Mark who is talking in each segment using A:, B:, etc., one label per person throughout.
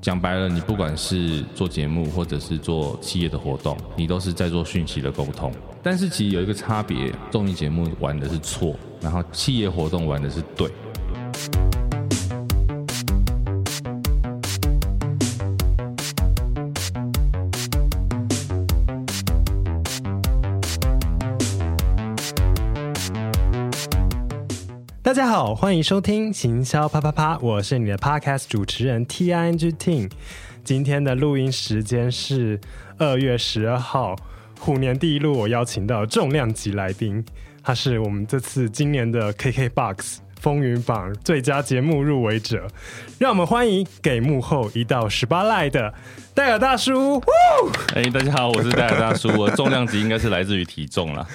A: 讲白了，你不管是做节目或者是做企业的活动，你都是在做讯息的沟通。但是其实有一个差别，综艺节目玩的是错，然后企业活动玩的是
B: 对。好，欢迎收听行销啪啪啪，我是你的 Podcast 主持人 Ting Ting。今天的录音时间是二月十二号，虎年第一路，我邀请到重量级来宾，他是我们这次今年的 KKBOX 风云榜最佳节目入围者，让我们欢迎给幕后一道十八赖的戴尔大叔。
A: 哎，大家好，我是戴尔大叔。我重量级应该是来自于体重啦，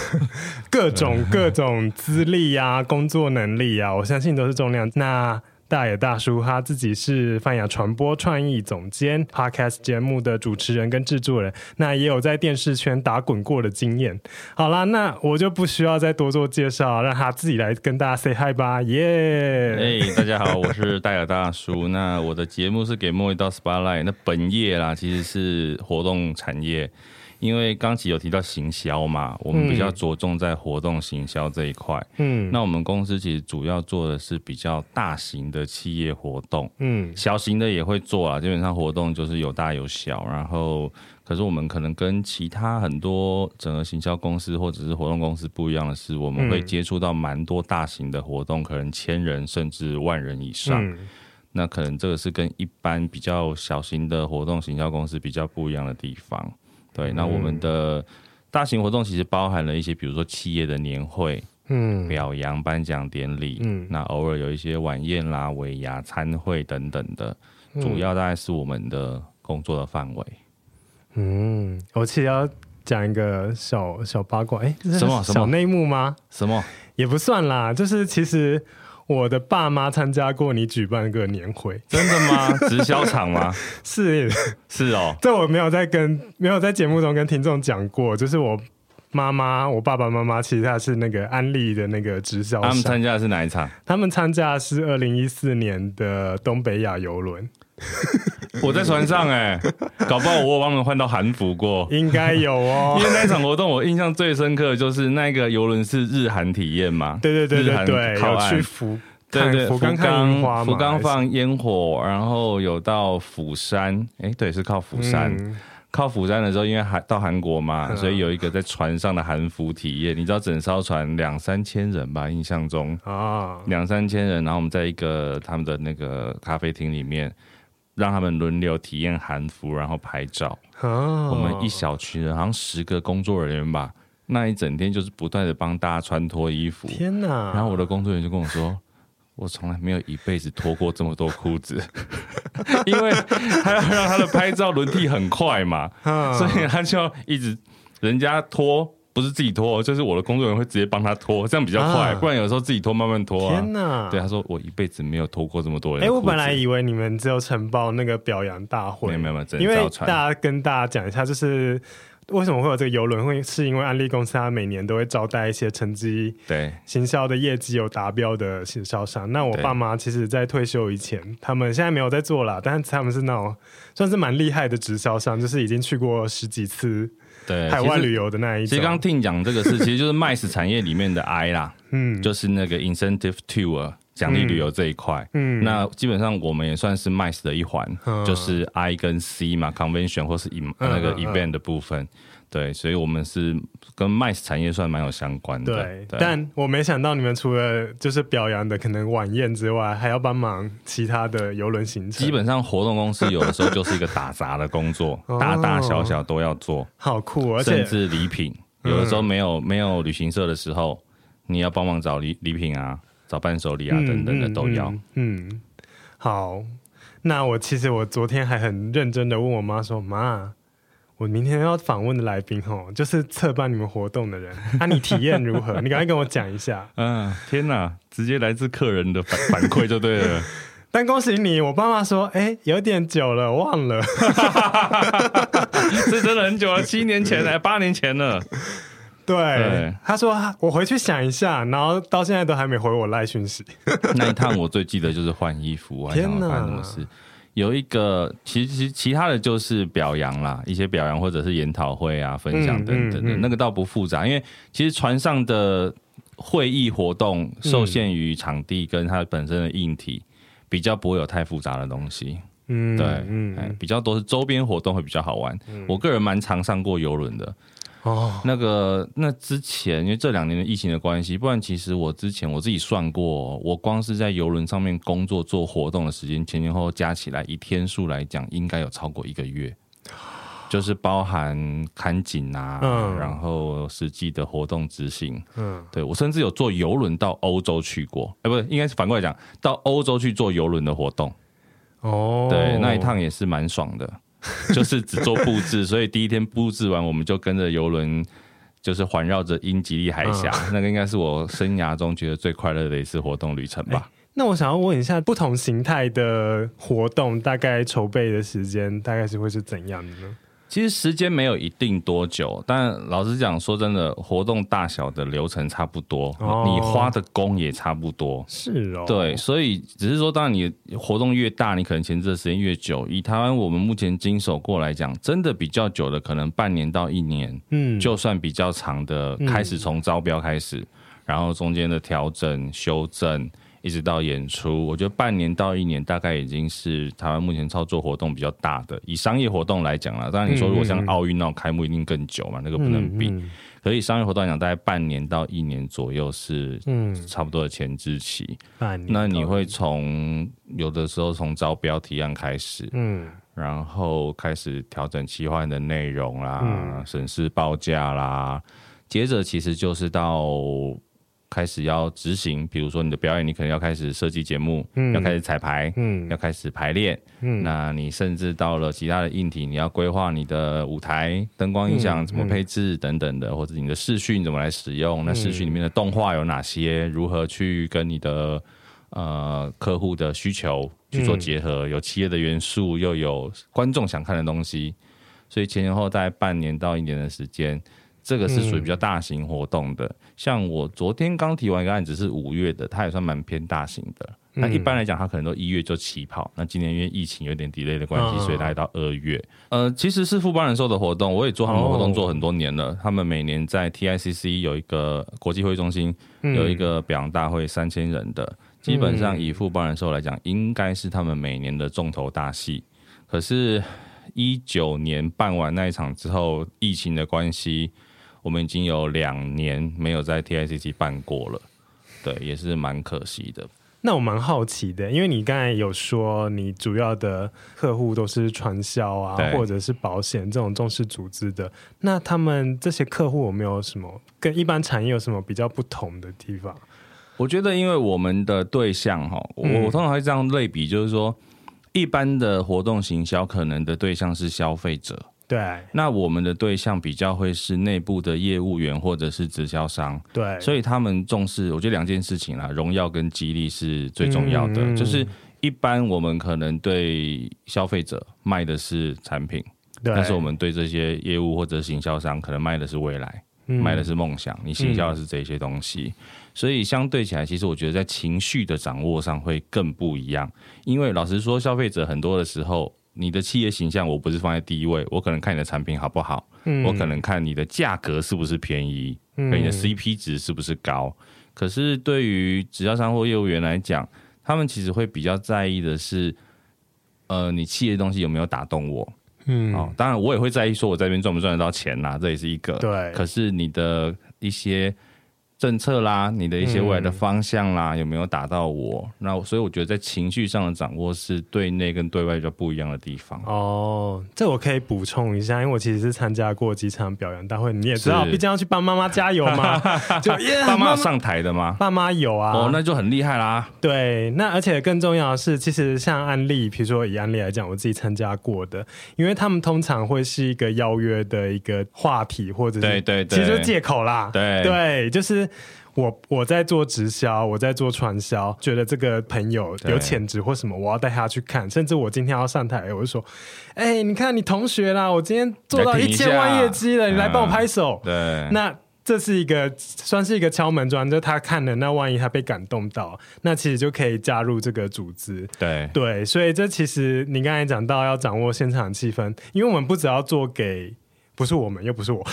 B: 各种各种资历啊，工作能力啊，我相信都是重量。那大野大叔他自己是泛亚传播创意总监，Podcast 节目的主持人跟制作人，那也有在电视圈打滚过的经验。好啦，那我就不需要再多做介绍，让他自己来跟大家 say hi 吧，耶！
A: 哎，大家好，我是大野大叔。那我的节目是给幕后一道 spotlight，那本业啦其实是活动产业。因为刚才有提到行销嘛，我们比较着重在活动行销这一块。嗯，那我们公司其实主要做的是比较大型的企业活动，嗯，小型的也会做啊。基本上活动就是有大有小，然后可是我们可能跟其他很多整个行销公司或者是活动公司不一样的是，我们会接触到蛮多大型的活动，可能千人甚至万人以上。嗯，那可能这个是跟一般比较小型的活动行销公司比较不一样的地方。对，那我们的大型活动其实包含了一些，比如说企业的年会，嗯，表扬颁奖典礼，嗯，那偶尔有一些晚宴啦、尾牙、餐会等等的，主要大概是我们的工作的范围。
B: 嗯，我其实要讲一个小小八卦，哎，
A: 什么
B: 小内幕吗？
A: 什么
B: 也不算啦，就是其实。我的爸妈参加过你举办个年会，
A: 真的吗？直销场吗？
B: 是
A: 是哦，
B: 这我没有在跟没有在节目中跟听众讲过，就是我妈妈，我爸爸妈妈其实他是那个安利的那个直销，
A: 他们参加的是哪一场？
B: 他们参加的是二零一四年的东北亚游轮。
A: 我在船上哎、欸，搞不好我有帮他们换到韩服过，
B: 应该有哦。
A: 因为那场活动我印象最深刻的就是那个游轮是日韩体验嘛，
B: 对对对对对，有去福对对福冈看樱花，
A: 福冈放烟火，然后有到釜山，哎、欸、对，是靠釜山，嗯、靠釜山的时候，因为韩到韩国嘛，嗯、所以有一个在船上的韩服体验。你知道整艘船两三千人吧？印象中。啊，两三千人，然后我们在一个他们的那个咖啡厅里面。让他们轮流体验韩服，然后拍照。Oh. 我们一小群人，好像十个工作人员吧，那一整天就是不断的帮大家穿脱衣服。天哪！然后我的工作人员就跟我说：“ 我从来没有一辈子脱过这么多裤子，因为他要让他的拍照轮替很快嘛，oh. 所以他就要一直人家脱。”不是自己拖，就是我的工作人员会直接帮他拖，这样比较快。啊、不然有时候自己拖慢慢拖、啊。天哪！对，他说我一辈子没有拖过这么多人。哎、
B: 欸，我本来以为你们只有承包那个表扬大会，
A: 没有没有，
B: 因为大家跟大家讲一下，就是为什么会有这个游轮？会是因为安利公司它每年都会招待一些成绩对行销的业绩有达标的行销商。那我爸妈其实，在退休以前，他们现在没有在做了，但是他们是那种算是蛮厉害的直销商，就是已经去过十几次。对，海外旅游的那一种。
A: 其实刚听讲这个事，其实就是 MICE 产业里面的 I 啦，嗯，就是那个 Incentive Tour 奖励旅游这一块，嗯，那基本上我们也算是 MICE 的一环，嗯，就是 I 跟 C 嘛，Convention 或是 e 那个 Event 的部分。对，所以我们是跟 MICE 产业算蛮有相关的。
B: 对，对，但我没想到你们除了就是表扬的可能晚宴之外，还要帮忙其他的游轮行程。
A: 基本上活动公司有的时候就是一个打杂的工作，大大小小都要做。
B: 好酷，而且
A: 甚至礼品，有的时候没有没有旅行社的时候，你要帮忙找礼礼品啊，找伴手礼啊等等的都要。嗯，
B: 好，那我其实我昨天还很认真的问我妈说，妈。我明天要访问的来宾哦，就是策办你们活动的人。那、啊、你体验如何？你赶快跟我讲一下。
A: 嗯，天哪，直接来自客人的反反馈就对了。
B: 但恭喜你，我爸妈说，哎、欸，有点久了，忘了。
A: 是真的很久了，七年前了，八年前了。
B: 对，对他说我回去想一下，然后到现在都还没回我赖讯息。
A: 那一趟我最记得就是换衣服，天哪，还发生什么事？有一个，其实其其他的就是表扬啦，一些表扬或者是研讨会啊、分享等等的，嗯嗯嗯、那个倒不复杂，因为其实船上的会议活动受限于场地跟它本身的硬体，比较不会有太复杂的东西。嗯，对，嗯，比较多是周边活动会比较好玩。嗯、我个人蛮常上过游轮的。哦，那个那之前，因为这两年的疫情的关系，不然其实我之前我自己算过，我光是在游轮上面工作做活动的时间，前前后后加起来，以天数来讲，应该有超过一个月，就是包含看景啊，嗯、然后实际的活动执行，嗯，对，我甚至有坐游轮到欧洲去过，哎，不是，应该是反过来讲，到欧洲去做游轮的活动，哦，对，那一趟也是蛮爽的。就是只做布置，所以第一天布置完，我们就跟着游轮，就是环绕着英吉利海峡。嗯、那个应该是我生涯中觉得最快乐的一次活动旅程吧。欸、
B: 那我想要问一下，不同形态的活动，大概筹备的时间大概是会是怎样的呢？
A: 其实时间没有一定多久，但老实讲，说真的，活动大小的流程差不多，哦、你花的工也差不多。
B: 是哦，
A: 对，所以只是说，当然你活动越大，你可能前置的时间越久。以台湾我们目前经手过来讲，真的比较久的，可能半年到一年，嗯，就算比较长的，开始从招标开始，嗯、然后中间的调整、修正。一直到演出，我觉得半年到一年大概已经是台湾目前操作活动比较大的。以商业活动来讲啦，当然你说如果像奥运那种开幕一定更久嘛，嗯、那个不能比。嗯嗯、可以商业活动来讲，大概半年到一年左右是差不多的前置期。嗯、那你会从有的时候从招标提案开始，嗯，然后开始调整企划的内容啦，审视报价啦，接着其实就是到。开始要执行，比如说你的表演，你可能要开始设计节目，嗯、要开始彩排，嗯、要开始排练。嗯、那你甚至到了其他的硬体，你要规划你的舞台、灯光、音响怎么配置等等的，或者你的视讯怎么来使用？那视讯里面的动画有哪些？如何去跟你的呃客户的需求去做结合？有企业的元素，又有观众想看的东西，所以前前后后大概半年到一年的时间。这个是属于比较大型活动的，嗯、像我昨天刚提完一个案子是五月的，它也算蛮偏大型的。嗯、那一般来讲，它可能都一月就起跑。那今年因为疫情有点 delay 的关系，哦、所以它到二月。呃，其实是富邦人寿的活动，我也做他们活动做很多年了。哦、他们每年在 TICC 有一个国际会议中心，嗯、有一个表扬大会，三千人的，基本上以富邦人寿来讲，应该是他们每年的重头大戏。可是，一九年办完那一场之后，疫情的关系。我们已经有两年没有在 TICC 办过了，对，也是蛮可惜的。
B: 那我蛮好奇的，因为你刚才有说你主要的客户都是传销啊，或者是保险这种重视组织的，那他们这些客户有没有什么跟一般产业有什么比较不同的地方？
A: 我觉得，因为我们的对象哈，我我通常会这样类比，就是说，一般的活动行销可能的对象是消费者。
B: 对，
A: 那我们的对象比较会是内部的业务员或者是直销商，
B: 对，
A: 所以他们重视，我觉得两件事情啦，荣耀跟激励是最重要的。嗯、就是一般我们可能对消费者卖的是产品，但是我们对这些业务或者行销商可能卖的是未来，嗯、卖的是梦想，你行销的是这些东西，嗯、所以相对起来，其实我觉得在情绪的掌握上会更不一样，因为老实说，消费者很多的时候。你的企业形象，我不是放在第一位，我可能看你的产品好不好，嗯、我可能看你的价格是不是便宜，跟你的 CP 值是不是高。嗯、可是对于直销商或业务员来讲，他们其实会比较在意的是，呃，你企业的东西有没有打动我？嗯，哦，当然我也会在意，说我在这边赚不赚得到钱呐、啊，这也是一个。对。可是你的一些。政策啦，你的一些未来的方向啦，嗯、有没有打到我？那所以我觉得在情绪上的掌握是对内跟对外就不一样的地方。
B: 哦，这我可以补充一下，因为我其实是参加过几场表扬大会，你也知道，毕竟要去帮妈妈加油嘛。就
A: 爸 妈上台的吗？
B: 爸妈有啊。
A: 哦，那就很厉害啦。
B: 对，那而且更重要的是，其实像案例，比如说以案例来讲，我自己参加过的，因为他们通常会是一个邀约的一个话题，或者是
A: 对对对，
B: 其实就借口啦。
A: 对
B: 对，就是。我我在做直销，我在做传销，觉得这个朋友有潜质或什么，我要带他去看。甚至我今天要上台，我就说：“哎、欸，你看你同学啦，我今天做到一千万业绩了，你来帮我拍手。嗯”对，那这是一个算是一个敲门砖，就他看了，那万一他被感动到，那其实就可以加入这个组织。
A: 对
B: 对，所以这其实你刚才讲到要掌握现场气氛，因为我们不只要做给。不是我们，又不是我，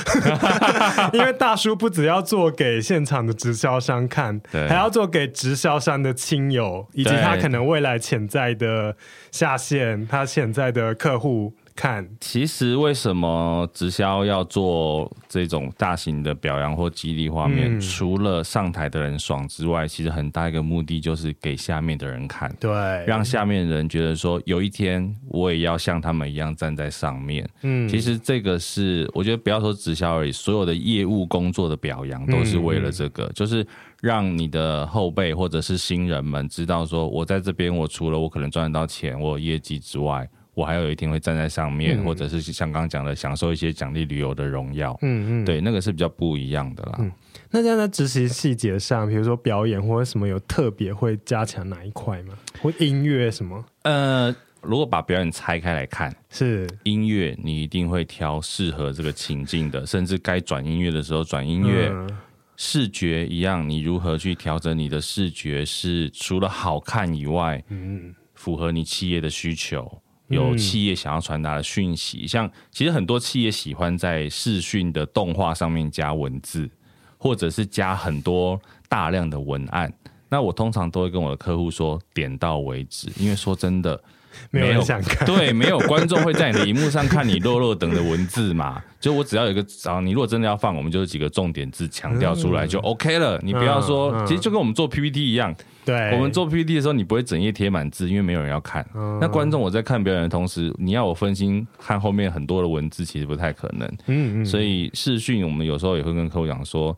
B: 因为大叔不只要做给现场的直销商看，还要做给直销商的亲友，以及他可能未来潜在的下线，他潜在的客户。看，
A: 其实为什么直销要做这种大型的表扬或激励画面？嗯、除了上台的人爽之外，其实很大一个目的就是给下面的人看，
B: 对，
A: 让下面的人觉得说，有一天我也要像他们一样站在上面。嗯，其实这个是我觉得不要说直销而已，所有的业务工作的表扬都是为了这个，嗯、就是让你的后辈或者是新人们知道说，我在这边，我除了我可能赚得到钱，我有业绩之外。我还有一天会站在上面，嗯、或者是像刚刚讲的，享受一些奖励旅游的荣耀。嗯嗯，对，那个是比较不一样的啦。
B: 嗯、那这样在执行细节上，比如说表演或者什么，有特别会加强哪一块吗？或音乐什么？
A: 呃，如果把表演拆开来看，
B: 是音
A: 乐，你一定会挑适合这个情境的，甚至该转音乐的时候转音乐。嗯、视觉一样，你如何去调整你的视觉，是除了好看以外，嗯，符合你企业的需求。有企业想要传达的讯息，像其实很多企业喜欢在视讯的动画上面加文字，或者是加很多大量的文案。那我通常都会跟我的客户说，点到为止，因为说真的。
B: 没有人想看，
A: 对，没有观众会在你的荧幕上看你落落等的文字嘛？就我只要有一个，然后你如果真的要放，我们就是几个重点字强调出来就 OK 了。你不要说，其实就跟我们做 PPT 一样，
B: 对，
A: 我们做 PPT 的时候，你不会整页贴满字，因为没有人要看。嗯、那观众我在看表演的同时，你要我分心看后面很多的文字，其实不太可能。嗯嗯，所以视讯我们有时候也会跟客户讲说，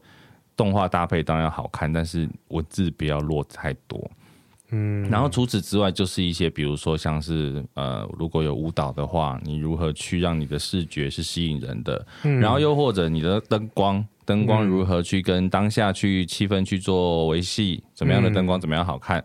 A: 动画搭配当然要好看，但是文字不要落太多。嗯，然后除此之外，就是一些比如说像是呃，如果有舞蹈的话，你如何去让你的视觉是吸引人的？嗯，然后又或者你的灯光，灯光如何去跟当下去气氛去做维系？怎么样的灯光怎么样好看？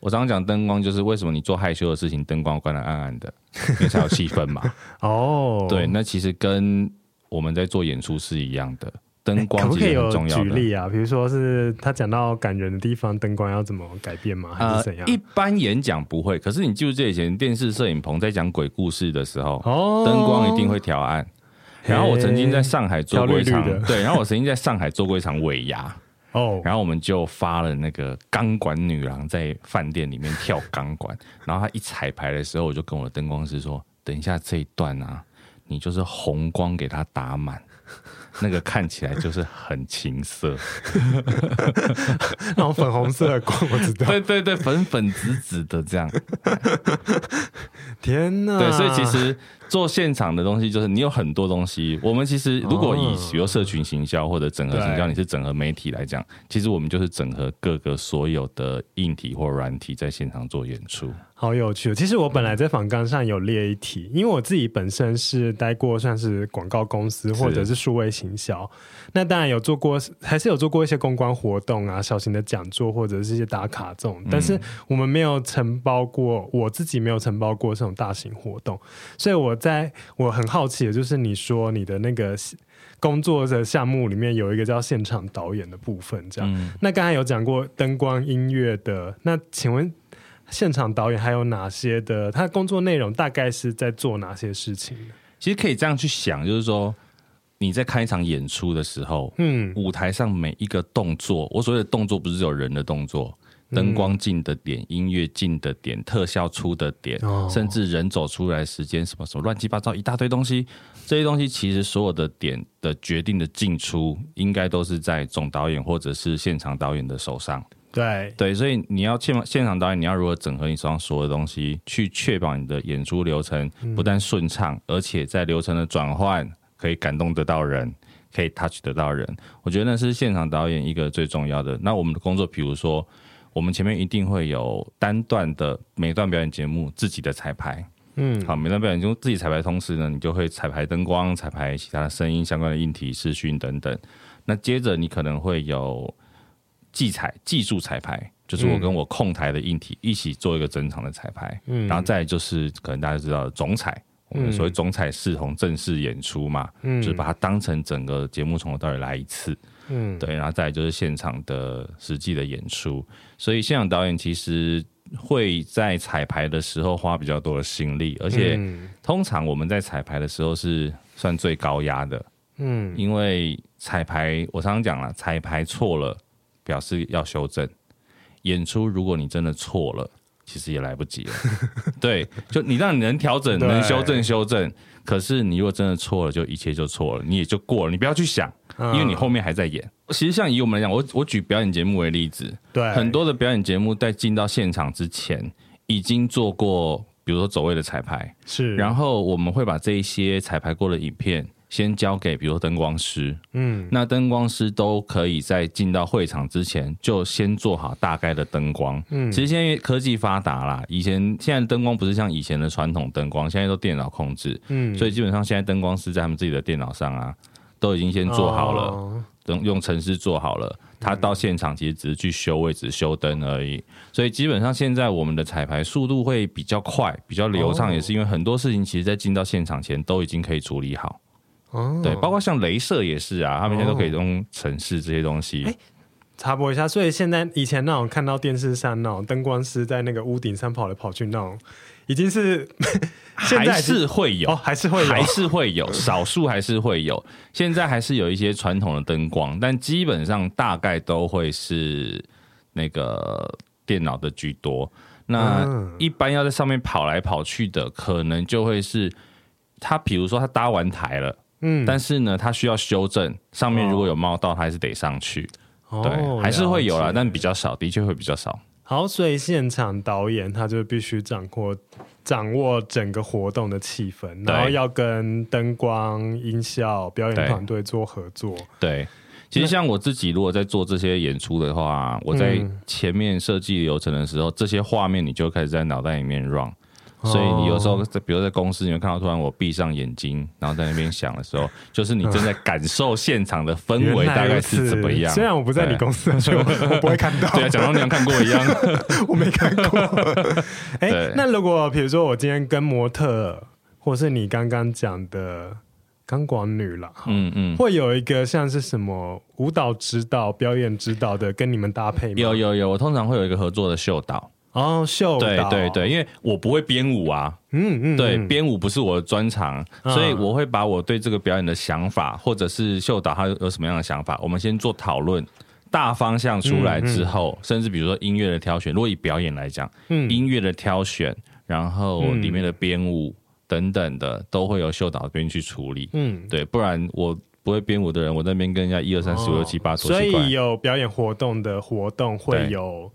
A: 我常常讲灯光，就是为什么你做害羞的事情，灯光关的暗暗的，因为才有气氛嘛。哦，对，那其实跟我们在做演出是一样的。灯光其实很重要的。
B: 可不可以有举例啊？比如说是他讲到感人的地方，灯光要怎么改变吗？还是怎样？
A: 呃、一般演讲不会，可是你记住这以前电视摄影棚在讲鬼故事的时候，哦，灯光一定会调暗。然后我曾经在上海做过一场，绿绿对，然后我曾经在上海做过一场尾牙，哦，然后我们就发了那个钢管女郎在饭店里面跳钢管，然后她一彩排的时候，我就跟我的灯光师说：“等一下这一段啊，你就是红光给她打满。”那个看起来就是很青色，
B: 那种粉红色的光，我知道。
A: 对对对，粉粉紫紫的这样。
B: 天哪！
A: 对，所以其实。做现场的东西就是你有很多东西。我们其实如果以比如社群行销或者整合行销，你是整合媒体来讲，其实我们就是整合各个所有的硬体或软体在现场做演出。
B: 好有趣。其实我本来在访纲上有列一题，因为我自己本身是待过算是广告公司或者是数位行销，那当然有做过，还是有做过一些公关活动啊，小型的讲座或者是一些打卡这种，但是我们没有承包过，我自己没有承包过这种大型活动，所以我。在我很好奇的就是，你说你的那个工作的项目里面有一个叫现场导演的部分，这样。嗯、那刚才有讲过灯光音乐的，那请问现场导演还有哪些的？他的工作内容大概是在做哪些事情？
A: 其实可以这样去想，就是说你在看一场演出的时候，嗯，舞台上每一个动作，我所谓的动作不是只有人的动作。灯光进的点，音乐进的点，特效出的点，哦、甚至人走出来时间，什么什么乱七八糟一大堆东西，这些东西其实所有的点的决定的进出，应该都是在总导演或者是现场导演的手上。
B: 对
A: 对，所以你要现现场导演，你要如何整合你手上所有的东西，去确保你的演出流程不但顺畅，嗯、而且在流程的转换可以感动得到人，可以 touch 得到人。我觉得那是现场导演一个最重要的。那我们的工作，比如说。我们前面一定会有单段的每段表演节目自己的彩排，嗯，好，每段表演就自己彩排，同时呢，你就会彩排灯光、彩排其他的声音相关的硬体、视讯等等。那接着你可能会有技彩、技术彩排，就是我跟我控台的硬体一起做一个整场的彩排，嗯，然后再就是可能大家知道的总彩，我们所谓总彩视同正式演出嘛，嗯，就是把它当成整个节目从头到尾来一次。
B: 嗯，
A: 对，然后再来就是现场的实际的演出，所以现场导演其实会在彩排的时候花比较多的心力，而且通常我们在彩排的时候是算最高压的，
B: 嗯，
A: 因为彩排我常常讲了，彩排错了表示要修正，演出如果你真的错了。其实也来不及了，对，就你让你能调整、能修正、修正。可是你如果真的错了，就一切就错了，你也就过了，你不要去想，因为你后面还在演。其实像以我们来讲，我我举表演节目为例子，
B: 对，
A: 很多的表演节目在进到现场之前，已经做过，比如说走位的彩排，
B: 是，
A: 然后我们会把这一些彩排过的影片。先交给比如灯光师，嗯，那灯光师都可以在进到会场之前就先做好大概的灯光，嗯，其实现在科技发达啦，以前现在灯光不是像以前的传统灯光，现在都电脑控制，嗯，所以基本上现在灯光师在他们自己的电脑上啊，都已经先做好了，等、哦、用程式做好了，他到现场其实只是去修位置、修灯而已，所以基本上现在我们的彩排速度会比较快、比较流畅，也是因为很多事情其实在进到现场前都已经可以处理好。哦，对，包括像镭射也是啊，他们现在都可以用程式这些东西。
B: 插播一下，所以现在以前那种看到电视上那种灯光师在那个屋顶上跑来跑去那种，已经是现在
A: 还是会有，
B: 哦，还是会有，
A: 还是会有，少数还是会有。现在还是有一些传统的灯光，但基本上大概都会是那个电脑的居多。那一般要在上面跑来跑去的，可能就会是他，比如说他搭完台了。嗯，但是呢，他需要修正，上面如果有猫到，他还是得上去。哦、对，还是会有啦，但比较少，的确会比较少。
B: 好，所以现场导演他就必须掌握掌握整个活动的气氛，然后要跟灯光、音效、表演团队做合作。
A: 对，其实像我自己，如果在做这些演出的话，我在前面设计流程的时候，这些画面你就开始在脑袋里面 run。所以你有时候在，比如在公司，你会看到突然我闭上眼睛，然后在那边想的时候，就是你正在感受现场的氛围大概是怎么样。
B: 虽然我不在你公司，所以 我不会看到。
A: 对啊，假装你像看过一样，
B: 我没看过。哎、欸，那如果比如说我今天跟模特，或是你刚刚讲的钢管女了，嗯嗯，会有一个像是什么舞蹈指导、表演指导的跟你们搭配吗？
A: 有有有，我通常会有一个合作的秀导。
B: 哦，秀导，
A: 对对对，因为我不会编舞啊，嗯嗯，对，编舞不是我的专长，嗯，所以我会把我对这个表演的想法，或者是秀导他有什么样的想法，我们先做讨论，大方向出来之后，嗯嗯，甚至比如说音乐的挑选，如果以表演来讲，嗯，音乐的挑选，然后里面的编舞等等的，都会由秀导这边去处理，嗯，对，不然我不会编舞的人，我在那边跟人家一二三四五六七八，
B: 所以有表演活动的活动会有。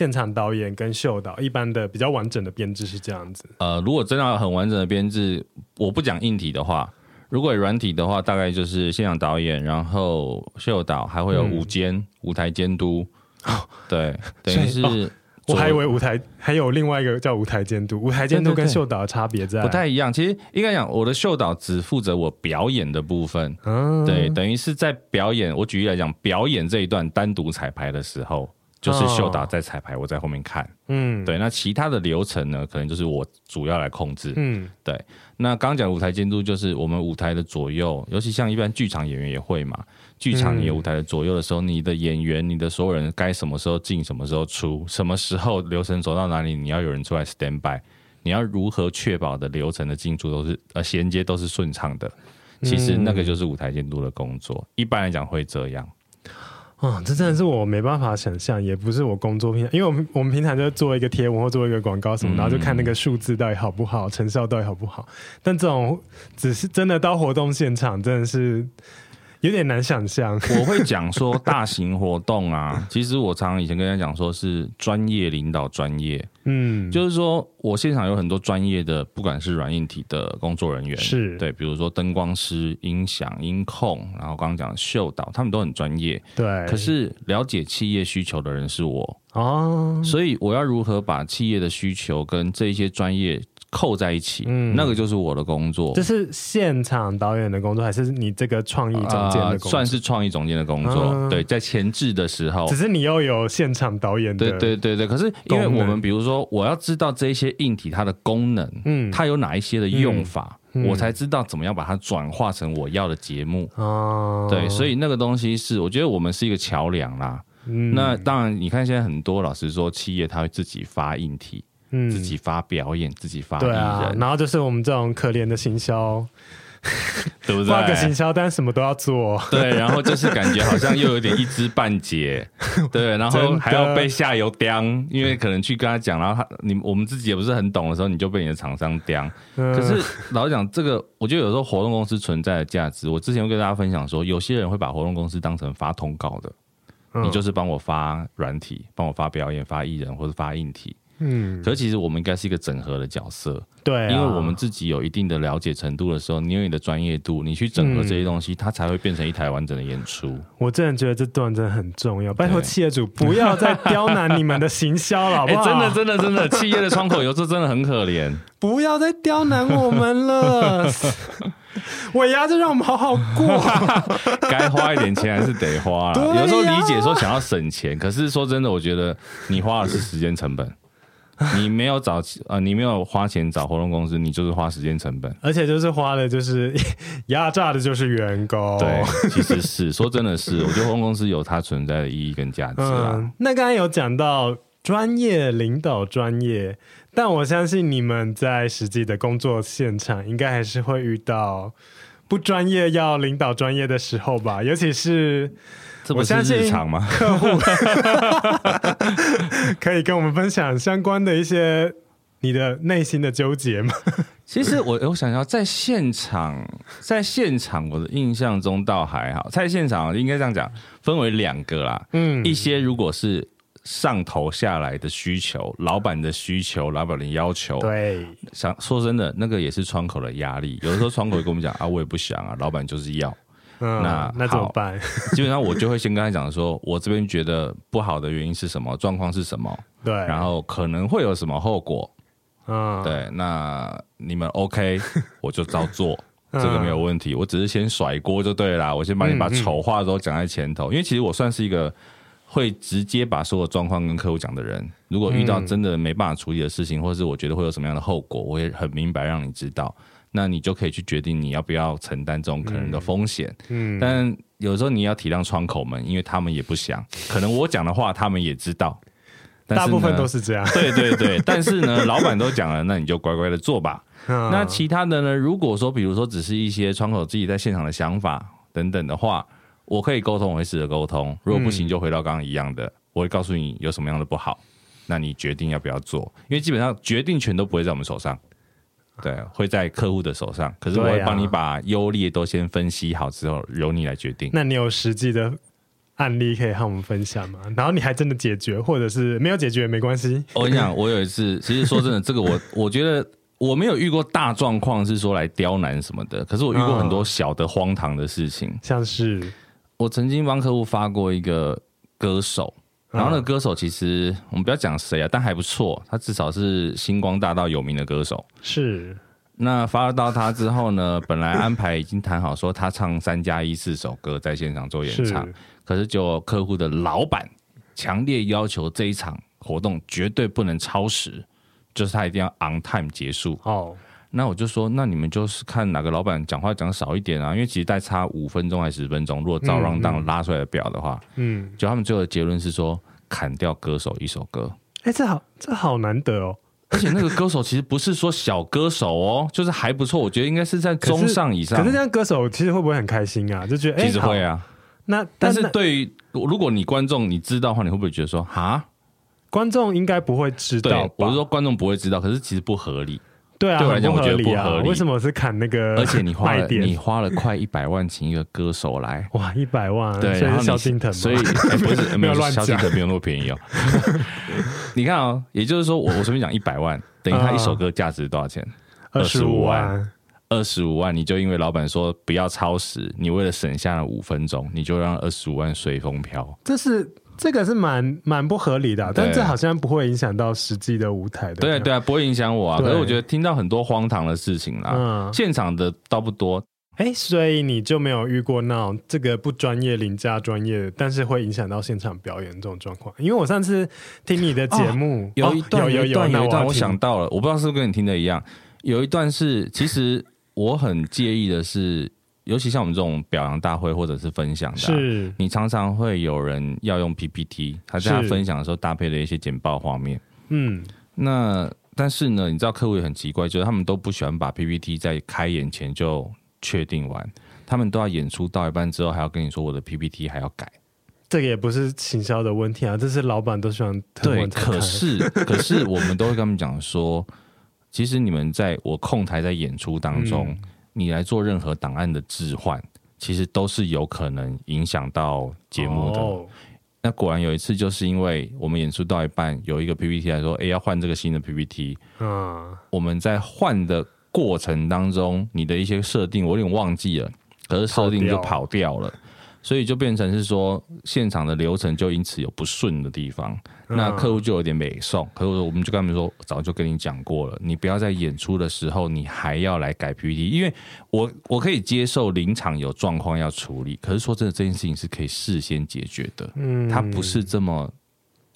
B: 现场导演跟秀导，一般的比较完整的编制是这样子。
A: 呃，如果真的要很完整的编制，我不讲硬体的话，如果软体的话，大概就是现场导演，然后秀导，还会有舞监、嗯、舞台监督。哦，对，等于是、哦、
B: 我还以为舞台还有另外一个叫舞台监督。舞台监督跟秀导的差别在
A: 不太一样。其实应该讲，我的秀导只负责我表演的部分。嗯，对，等于是在表演。我举例来讲，表演这一段单独彩排的时候。就是秀导在彩排，我在后面看。嗯，对。那其他的流程呢，可能就是我主要来控制。嗯，对。那刚讲舞台监督，就是我们舞台的左右，尤其像一般剧场演员也会嘛。剧场你有舞台的左右的时候，你的演员、你的所有人该什么时候进，什么时候出，什么时候流程走到哪里，你要有人出来 stand by。你要如何确保的流程的进出都是呃衔接都是顺畅的？其实那个就是舞台监督的工作。一般来讲会这样。
B: 啊、哦，这真的是我没办法想象，也不是我工作平常，因为我们我们平常就做一个贴文或做一个广告什么，然后就看那个数字到底好不好，成效到底好不好。但这种只是真的到活动现场，真的是。有点难想象，
A: 我会讲说大型活动啊，其实我常常以前跟人家讲说是专业领导专业，嗯，就是说我现场有很多专业的，不管是软硬体的工作人员，是。对，比如说灯光师、音响、音控，然后刚刚讲的秀导，他们都很专业，对。可是了解企业需求的人是我。哦，所以我要如何把企业的需求跟这些专业扣在一起，嗯，那个就是我的工作。
B: 这是现场导演的工作，还是你这个创意总监的工作？
A: 呃、算是创意总监的工作。嗯、对，在前置的时候，
B: 只是你又有现场导演的。
A: 对对对对。可是因为我们比如说，我要知道这些硬体它的功能，嗯，它有哪一些的用法，嗯、我才知道怎么样把它转化成我要的节目。哦、嗯，对，所以那个东西是，我觉得我们是一个桥梁啦。嗯，那当然，你看现在很多老师说，企业他会自己发硬体。嗯，自己发表演，自己发艺人，啊，
B: 然后就是我们这种可怜的行销，
A: 对不对？
B: 发个行销单，什么都要做，
A: 对，然后就是感觉好像又有点一知半解，对，然后还要被下游刁，因为可能去跟他讲，然后他你我们自己也不是很懂的时候，你就被你的厂商刁。嗯、可是老实讲，这个我觉得有时候活动公司存在的价值，我之前会跟大家分享说，有些人会把活动公司当成发通告的，嗯、你就是帮我发软体，帮我发表演，发艺人或者发硬体。嗯，可是其实我们应该是一个整合的角色，
B: 对、啊，
A: 因为我们自己有一定的了解程度的时候，你有你的专业度，你去整合这些东西，嗯、它才会变成一台完整的演出。
B: 我真的觉得这段真的很重要，拜托企业主不要再刁难你们的行销了，好不好？
A: 欸、真的，真的，真的，企业的窗口有时候真的很可怜，
B: 不要再刁难我们了。尾牙就让我们好好过，
A: 该花一点钱还是得花。有时候理解说想要省钱，可是说真的，我觉得你花的是时间成本。你没有找呃，你没有花钱找活动公司，你就是花时间成本，
B: 而且就是花的，就是 压榨的，就是员工。
A: 对，其实是说真的是，我觉得活动公司有它存在的意义跟价值啦。
B: 嗯，那刚才有讲到专业领导专业，但我相信你们在实际的工作现场，应该还是会遇到不专业要领导专业的时候吧，尤其是。
A: 这不是日常吗？
B: 客 户 可以跟我们分享相关的一些你的内心的纠结吗？
A: 其实我我想要在现场，在现场我的印象中倒还好，在现场应该这样讲，分为两个啦。嗯，一些如果是上头下来的需求，老板的需求，老板的要求，
B: 对，
A: 想说真的，那个也是窗口的压力。有的时候窗口会跟我们讲啊，我也不想啊，老板就是要。
B: 嗯、那那怎么办？
A: 基本上我就会先跟他讲说，我这边觉得不好的原因是什么，状况是什么，
B: 对，
A: 然后可能会有什么后果，嗯，对，那你们 OK，我就照做，这个没有问题，我只是先甩锅就对啦，我先把你把丑话都讲在前头，嗯嗯，因为其实我算是一个会直接把所有状况跟客户讲的人，如果遇到真的没办法处理的事情，或者是我觉得会有什么样的后果，我也很明白让你知道。那你就可以去决定你要不要承担这种可能的风险。嗯，嗯，但有时候你要体谅窗口们，因为他们也不想，可能我讲的话他们也知道，
B: 大部分都是这样。
A: 对对对，但是呢，老板都讲了，那你就乖乖的做吧。嗯、那其他的呢？如果说比如说只是一些窗口自己在现场的想法等等的话，我可以沟通，我会试着沟通。如果不行，就回到刚刚一样的，我会告诉你有什么样的不好，那你决定要不要做。因为基本上决定权都不会在我们手上。对，会在客户的手上，可是我会帮你把优劣都先分析好之后，由你来决定。
B: 那你有实际的案例可以和我们分享吗？然后你还真的解决，或者是没有解决也没关系。
A: 我跟你讲，我有一次，其实说真的，这个我我觉得我没有遇过大状况，是说来刁难什么的。可是我遇过很多小的荒唐的事情，
B: 像是
A: 我曾经帮客户发过一个歌手。然后那个歌手其实我们不要讲谁啊，但还不错，他至少是星光大道有名的歌手。
B: 是。
A: 那发到他之后呢，本来安排已经谈好，说他唱三加一四首歌在现场做演唱，是可是就客户的老板强烈要求这一场活动绝对不能超时，就是他一定要 on time 结束。哦。那我就说，那你们就是看哪个老板讲话讲少一点啊，因为其实再差五分钟还是十分钟，如果照 rundown 拉出来的表的话，嗯，就他们最后的结论是说砍掉歌手一首歌。
B: 哎、欸，这好，这好难得哦。
A: 而且那个歌手其实不是说小歌手哦，就是还不错，我觉得应该是在中上以上。
B: 可是，这样歌手其实会不会很开心啊？就觉得、欸、
A: 其实会啊。
B: 那
A: 但是对于如果你观众你知道的话，你会不会觉得说啊？
B: 观众应该不会知道。
A: 对，我是说观众不会知道，可是其实不合理。
B: 对啊，
A: 对我来讲，我觉得不合理。
B: 为什么是砍那个？
A: 而且你花了你花了快一百万请一个歌手来，
B: 哇，一百万！
A: 对，然后萧敬腾，所以、欸、不是 没有乱讲，萧敬腾没有那么便宜哦。你看哦，也就是说，我我随便讲一百万，等于他一首歌价值多少钱？
B: 二十五万，
A: 二十五万，你就因为老板说不要超时，你为了省下了五分钟，你就让二十五万随风飘。
B: 这是这个是蛮蛮不合理的、啊，但这好像不会影响到实际的舞台的。
A: 对对啊，不会影响我啊。可是我觉得听到很多荒唐的事情啦，嗯、现场的倒不多。
B: 哎，所以你就没有遇过那种这个不专业凌驾专业，但是会影响到现场表演这种状况？因为我上次听你的节目，
A: 哦、有一段、哦、有一段有一段，我想到了，我不知道是不是跟你听的一样。有一段是，其实我很介意的是，尤其像我们这种表扬大会或者是分享的、啊，
B: 是
A: 你常常会有人要用 PPT，他在他分享的时候搭配了一些简报画面。嗯，那但是呢，你知道客户也很奇怪，就是他们都不喜欢把 PPT 在开演前就确定完，他们都要演出到一半之后还要跟你说我的 PPT 还要改。
B: 这个也不是行销的问题啊，这是老板都喜欢。
A: 对，可是 可是我们都会跟他们讲说。其实你们在我控台在演出当中，嗯、你来做任何档案的置换，其实都是有可能影响到节目的。哦、那果然有一次，就是因为我们演出到一半，有一个 PPT 来说，哎，要换这个新的 PPT。嗯，我们在换的过程当中，你的一些设定我有点忘记了，可是设定就跑掉了。所以就变成是说，现场的流程就因此有不顺的地方，那客户就有点美送。可是我们就跟他们说，早就跟你讲过了，你不要在演出的时候，你还要来改 PPT，因为我我可以接受临场有状况要处理，可是说真的，这件事情是可以事先解决的，嗯，它不是这么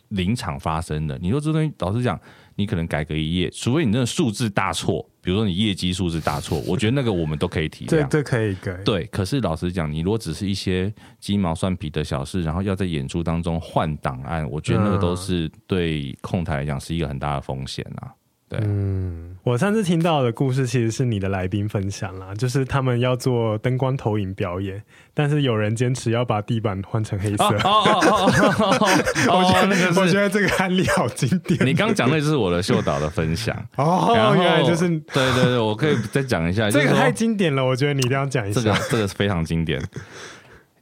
A: 临场发生的。你说这东西，老实讲。你可能改个一页，除非你那个数字大错，比如说你业绩数字大错，我觉得那个我们都可以体谅。
B: 这这可以改。
A: 对，可是老实讲，你如果只是一些鸡毛蒜皮的小事，然后要在演出当中换档案，我觉得那个都是对控台来讲是一个很大的风险啊。对，
B: 嗯，我上次听到的故事其实是你的来宾分享啦，就是他们要做灯光投影表演，但是有人坚持要把地板换成黑色。哦哦哦哦！我觉得那个，我觉得这个案例好经典。
A: 你刚讲那就是我的秀导的分享
B: 哦，原来就是
A: 对对对，我可以再讲一下，
B: 这个太经典了，我觉得你一定要讲一下，
A: 这个这个是非常经典。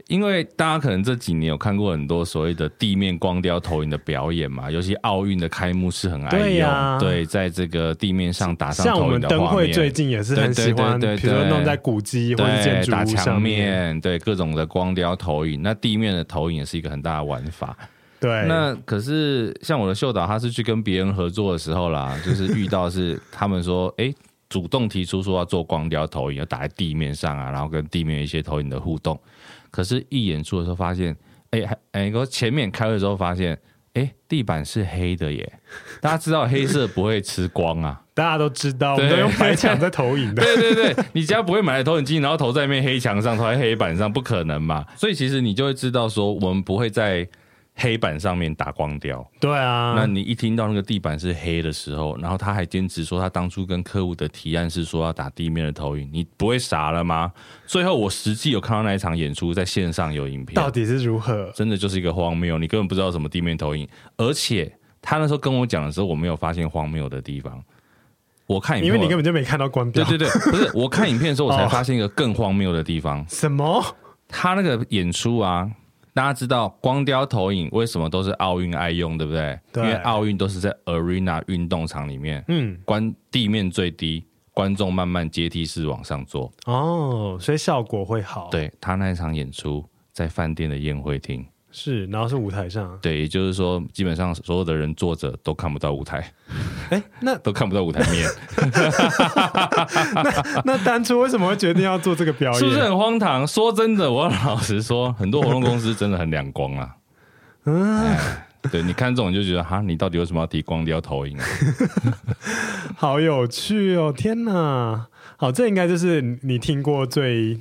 A: 因为大家可能这几年有看过很多所谓的地面光雕投影的表演嘛，尤其奥运的开幕式很爱用，对，啊、对，在这个地面上打上投影的画面。像我们灯会最近也是很喜欢，比如说弄在古迹或者建筑物上面，对各种的光雕投影。那地面的投影也是一个很大的玩法。
B: 对，
A: 那可是像我的秀导，他是去跟别人合作的时候啦，就是遇到是他们说，哎，主动提出说要做光雕投影，要打在地面上啊，然后跟地面一些投影的互动。可是，一演出的时候发现，哎，还哎，我前面开会的时候发现，哎，地板是黑的耶。大家知道黑色不会吃光啊，
B: 大家都知道，我们都用白墙在投影的。
A: 对对对，你家不会买来投影机，然后投在一面黑墙上，投在黑板上，不可能嘛。所以其实你就会知道说，我们不会在。黑板上面打光雕，
B: 对啊。
A: 那你一听到那个地板是黑的时候，然后他还坚持说他当初跟客户的提案是说要打地面的投影，你不会傻了吗？最后我实际有看到那一场演出，在线上有影片，
B: 到底是如何？
A: 真的就是一个荒谬，你根本不知道什么地面投影。而且他那时候跟我讲的时候，我没有发现荒谬的地方。我看影片，
B: 因为你根本就没看到光雕。
A: 对对对，不是我看影片的时候，我才发现一个更荒谬的地方。
B: 什么？
A: 他那个演出啊。大家知道光雕投影为什么都是奥运爱用，对不对？对，因为奥运都是在 arena 运动场里面，嗯，观地面最低，观众慢慢阶梯式往上坐，
B: 哦，所以效果会好。
A: 对，他那一场演出在饭店的宴会厅。
B: 是，然后是舞台上。
A: 对，也就是说，基本上所有的人坐着都看不到舞台。
B: 哎、欸，那
A: 都看不到舞台面。
B: 那那当初为什么会决定要做这个表演？
A: 是不是很荒唐？说真的，我要老实说，很多活动公司真的很两光啊。嗯，对，你看这种就觉得哈，你到底为什么要提光雕投影啊？
B: 好有趣哦！天哪，好，这应该就是你听过最。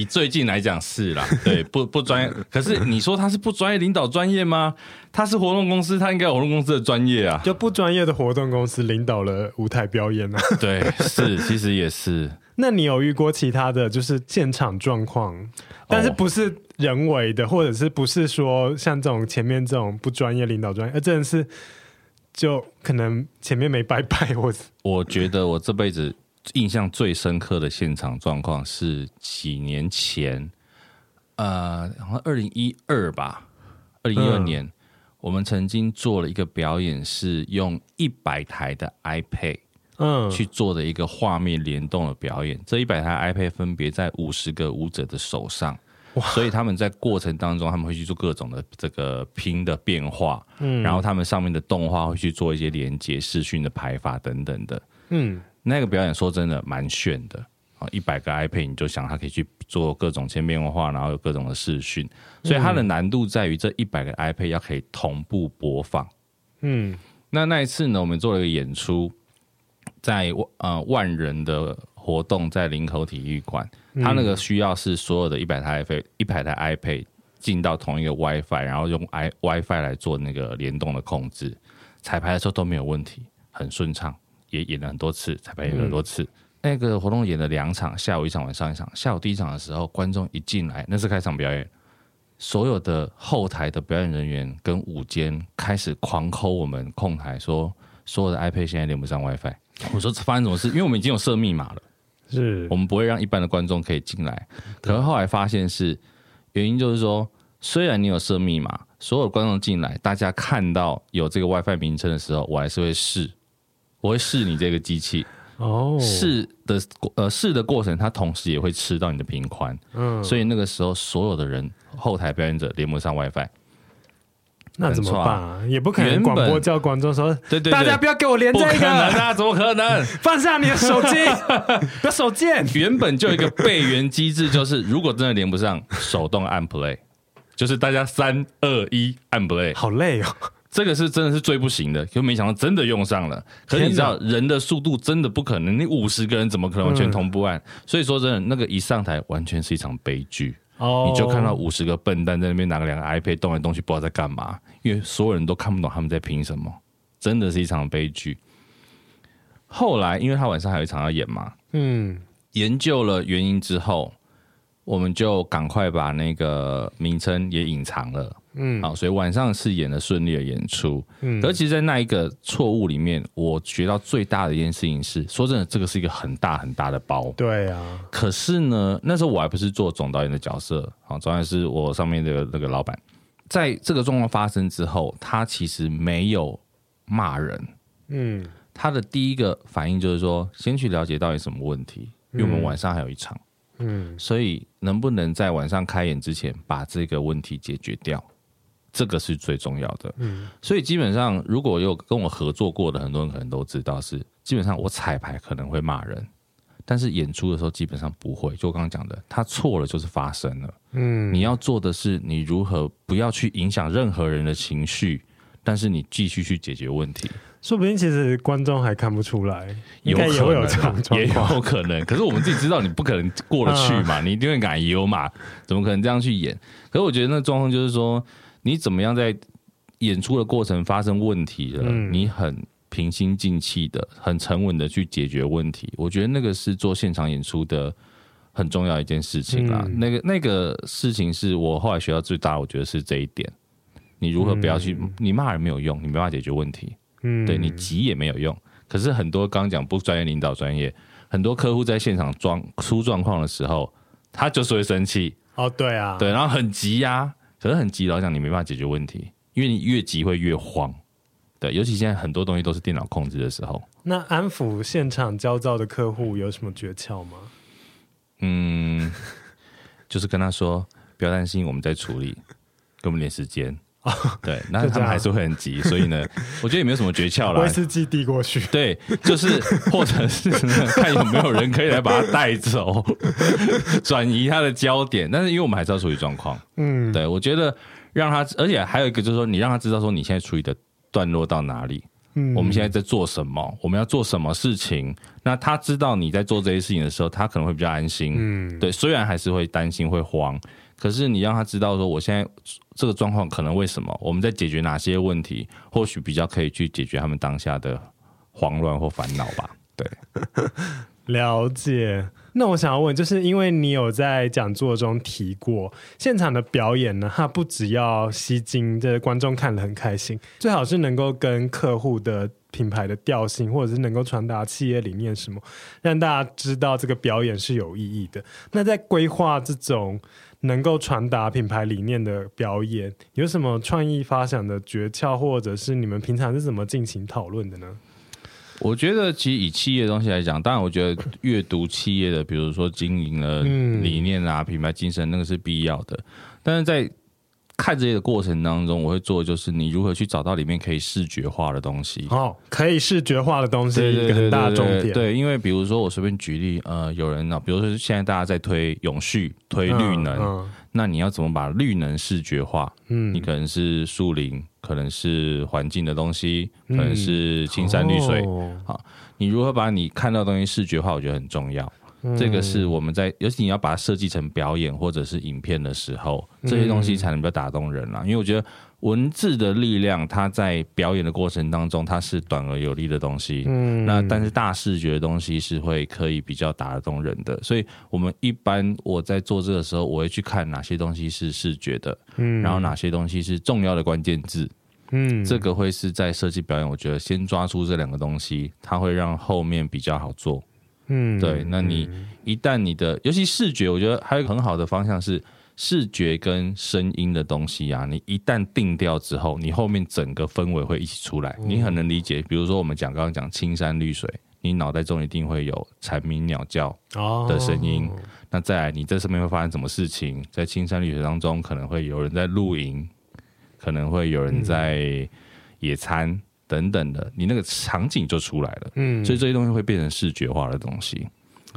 A: 以最近来讲是啦，对，不不专业。可是你说他是不专业领导专业吗？他是活动公司，他应该有活动公司的专业啊。
B: 就不专业的活动公司领导了舞台表演啊。
A: 对，是，其实也是。
B: 那你有遇过其他的就是现场状况，但是不是人为的，或者是不是说像这种前面这种不专业领导专业，而真的是就可能前面没拜拜，或者
A: 我觉得我这辈子。印象最深刻的现场状况是几年前，呃，好像二零一二吧，二零一二年，嗯、我们曾经做了一个表演，是用一百台的 iPad，嗯，去做的一个画面联动的表演。嗯、这一百台 iPad 分别在五十个舞者的手上，所以他们在过程当中他们会去做各种的这个拼的变化，嗯，然后他们上面的动画会去做一些连接、视讯的排法等等的，嗯，那个表演说真的蛮炫的啊！一百个 iPad 你就想它可以去做各种千变万化，然后有各种的视讯，所以它的难度在于这一百个 iPad 要可以同步播放，嗯，那那一次呢，我们做了一个演出。在呃万人的活动，在林口体育馆，它那个需要是所有的一百台 iPad 一百台 iPad 进到同一个 WiFi，然后用 i WiFi 来做那个联动的控制。彩排的时候都没有问题，很顺畅，也演了很多次，彩排演了很多次。嗯、那个活动演了两场，下午一场，晚上一场。下午第一场的时候，观众一进来，那是开场表演，所有的后台的表演人员跟舞间开始狂抠我们控台，说所有的 iPad 现在连不上 WiFi。我说发生什么事？因为我们已经有设密码了，是我们不会让一般的观众可以进来。可是后来发现是原因，就是说，虽然你有设密码，所有观众进来，大家看到有这个 WiFi 名称的时候，我还是会试，我会试你这个机器哦，试的呃试的过程，它同时也会吃到你的频宽，嗯，所以那个时候所有的人后台表演者连不上 WiFi。
B: 那怎么办啊？也不可能广播叫观众说：“对对，大家不要给我连这个。”
A: 不可能啊，怎么可能？
B: 放下你的手机，不要手贱。
A: 原本就有一个备援机制，就是如果真的连不上，手动按 play，就是大家三二一按 play。
B: 好累哦，
A: 这个是真的是最不行的，就没想到真的用上了。可是你知道，人的速度真的不可能，你五十个人怎么可能完全同步按？所以说真的，那个一上台，完全是一场悲剧。Oh. 你就看到五十个笨蛋在那边拿个两个 iPad 动来动去，不知道在干嘛，因为所有人都看不懂他们在拼什么，真的是一场悲剧。后来，因为他晚上还有一场要演嘛，嗯，研究了原因之后，我们就赶快把那个名称也隐藏了。嗯，好，所以晚上是演了顺利的演出。嗯，而其实，在那一个错误里面，我学到最大的一件事情是，说真的，这个是一个很大很大的包。
B: 对啊。
A: 可是呢，那时候我还不是做总导演的角色，好，总导演是我上面的那个老板。在这个状况发生之后，他其实没有骂人。嗯，他的第一个反应就是说，先去了解到底什么问题，因为我们晚上还有一场。嗯，所以能不能在晚上开演之前把这个问题解决掉？这个是最重要的，嗯，所以基本上如果有跟我合作过的很多人可能都知道，是基本上我彩排可能会骂人，但是演出的时候基本上不会。就我刚刚讲的，他错了就是发生了，嗯，你要做的是你如何不要去影响任何人的情绪，但是你继续去解决问题。
B: 说不定其实观众还看不出来，应该也会有这种状况，
A: 也有可能。可是我们自己知道，你不可能过得去嘛，你一定会改优嘛，怎么可能这样去演？可是我觉得那状况就是说。你怎么样在演出的过程发生问题了？嗯、你很平心静气的、很沉稳的去解决问题。我觉得那个是做现场演出的很重要一件事情啦。嗯、那个那个事情是我后来学到最大，我觉得是这一点。你如何不要去？嗯、你骂人没有用，你没办法解决问题。嗯，对，你急也没有用。可是很多刚讲不专业领导专业，很多客户在现场装出状况的时候，他就是会生气。
B: 哦，对啊，
A: 对，然后很急呀、啊。可是很急，老讲你没办法解决问题，因为你越急会越慌。对，尤其现在很多东西都是电脑控制的时候。
B: 那安抚现场焦躁的客户有什么诀窍吗？
A: 嗯，就是跟他说不要担心，我们在处理，给我们点时间。对，那他们还是会很急，所以呢，我觉得也没有什么诀窍啦。
B: 威士忌递过去，
A: 对，就是或者是看有没有人可以来把他带走，转移他的焦点。但是因为我们还是要处理状况，嗯，对，我觉得让他，而且还有一个就是说，你让他知道说你现在处理的段落到哪里，嗯，我们现在在做什么，我们要做什么事情。那他知道你在做这些事情的时候，他可能会比较安心，嗯，对，虽然还是会担心会慌。可是你让他知道说，我现在这个状况可能为什么？我们在解决哪些问题？或许比较可以去解决他们当下的慌乱或烦恼吧。对，
B: 了解。那我想要问，就是因为你有在讲座中提过，现场的表演呢，它不只要吸睛，这观众看得很开心，最好是能够跟客户的品牌的调性，或者是能够传达企业理念什么，让大家知道这个表演是有意义的。那在规划这种。能够传达品牌理念的表演，有什么创意发想的诀窍，或者是你们平常是怎么进行讨论的呢？
A: 我觉得其实以企业的东西来讲，当然我觉得阅读企业的，比如说经营的理念啊、品牌精神，那个是必要的。但是在看这些的过程当中，我会做的就是你如何去找到里面可以视觉化的东西。
B: 哦，可以视觉化的东西，一个很大的重点。
A: 对，因为比如说我随便举例，呃，有人呢，比如说现在大家在推永续、推绿能，嗯嗯、那你要怎么把绿能视觉化？嗯，你可能是树林，可能是环境的东西，可能是青山绿水。嗯哦、好，你如何把你看到的东西视觉化？我觉得很重要。这个是我们在，尤其你要把它设计成表演或者是影片的时候，这些东西才能比较打动人啦。因为我觉得文字的力量，它在表演的过程当中，它是短而有力的东西。嗯，那但是大视觉的东西是会可以比较打得动人的。所以我们一般我在做这个时候，我会去看哪些东西是视觉的，嗯，然后哪些东西是重要的关键字，嗯，这个会是在设计表演，我觉得先抓出这两个东西，它会让后面比较好做。嗯，对，那你一旦你的，尤其视觉，我觉得还有一个很好的方向是视觉跟声音的东西啊，你一旦定掉之后，你后面整个氛围会一起出来，你很能理解。比如说我们讲刚刚讲青山绿水，你脑袋中一定会有蝉鸣鸟叫的声音。哦、那再来，你这上面会发生什么事情？在青山绿水当中，可能会有人在露营，可能会有人在野餐。嗯等等的，你那个场景就出来了，嗯，所以这些东西会变成视觉化的东西。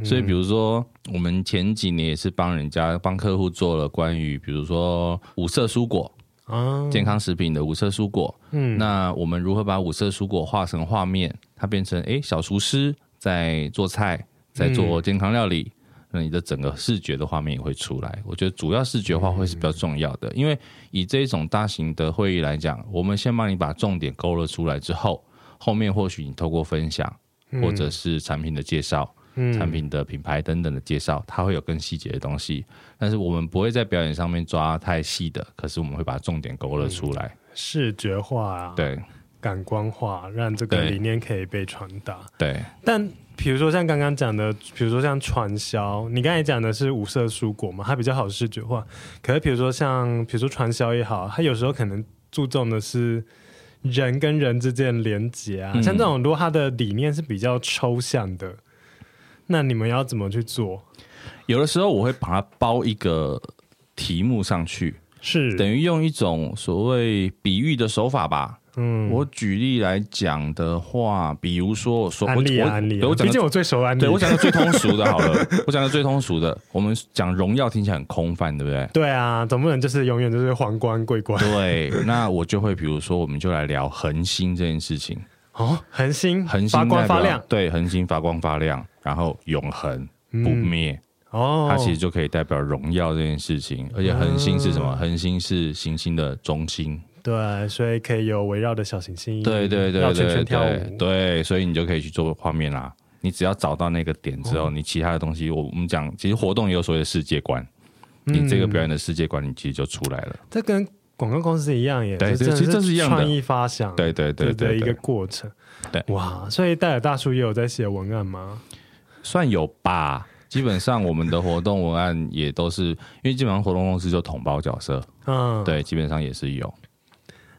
A: 所以比如说，我们前几年也是帮人家帮客户做了关于，比如说五色蔬果啊，健康食品的五色蔬果，嗯，那我们如何把五色蔬果画成画面，它变成哎小厨师在做菜，在做健康料理。那你的整个视觉的画面也会出来，我觉得主要视觉化会是比较重要的，因为以这一种大型的会议来讲，我们先帮你把重点勾勒出来之后，后面或许你透过分享，或者是产品的介绍、产品的品牌等等的介绍，它会有更细节的东西，但是我们不会在表演上面抓太细的，可是我们会把重点勾勒出来，
B: 视觉化啊，对，感官化，让这个理念可以被传达，
A: 对，
B: 但。比如说像刚刚讲的，比如说像传销，你刚才讲的是五色蔬果嘛，它比较好视觉化。可是比如说像，比如说传销也好，它有时候可能注重的是人跟人之间的连接啊。嗯、像这种，如果它的理念是比较抽象的，那你们要怎么去做？
A: 有的时候我会把它包一个题目上去，是等于用一种所谓比喻的手法吧。嗯，我举例来讲的话，比如说我说
B: 安利安利，
A: 我
B: 毕竟我最熟安利，
A: 对我讲的 最通俗的，好了，我讲的最通俗的，我们讲荣耀听起来很空泛，对不对？
B: 对啊，总不能就是永远都是皇冠桂冠。
A: 对，那我就会比如说，我们就来聊恒星这件事情。
B: 哦，恒星，
A: 恒星
B: 发光发亮，
A: 对，恒星发光发亮，然后永恒不灭。哦，它其实就可以代表荣耀这件事情，而且恒星是什么？恒星是行星的中心。
B: 对，所以可以有围绕的小行星，
A: 对对对，
B: 绕圈圈跳舞，
A: 对，所以你就可以去做画面啦。你只要找到那个点之后，哦、你其他的东西，我我们讲，其实活动也有所谓的世界观，嗯、你这个表演的世界观，你其实就出来了。
B: 这跟广告公司一样耶，
A: 对，其实这是一样的。创
B: 意发想，
A: 对对对
B: 的一个过程。对，哇，所以戴尔大叔也有在写文案吗？
A: 算有吧，基本上我们的活动文案也都是，因为基本上活动公司就统包角色，嗯，对，基本上也是有。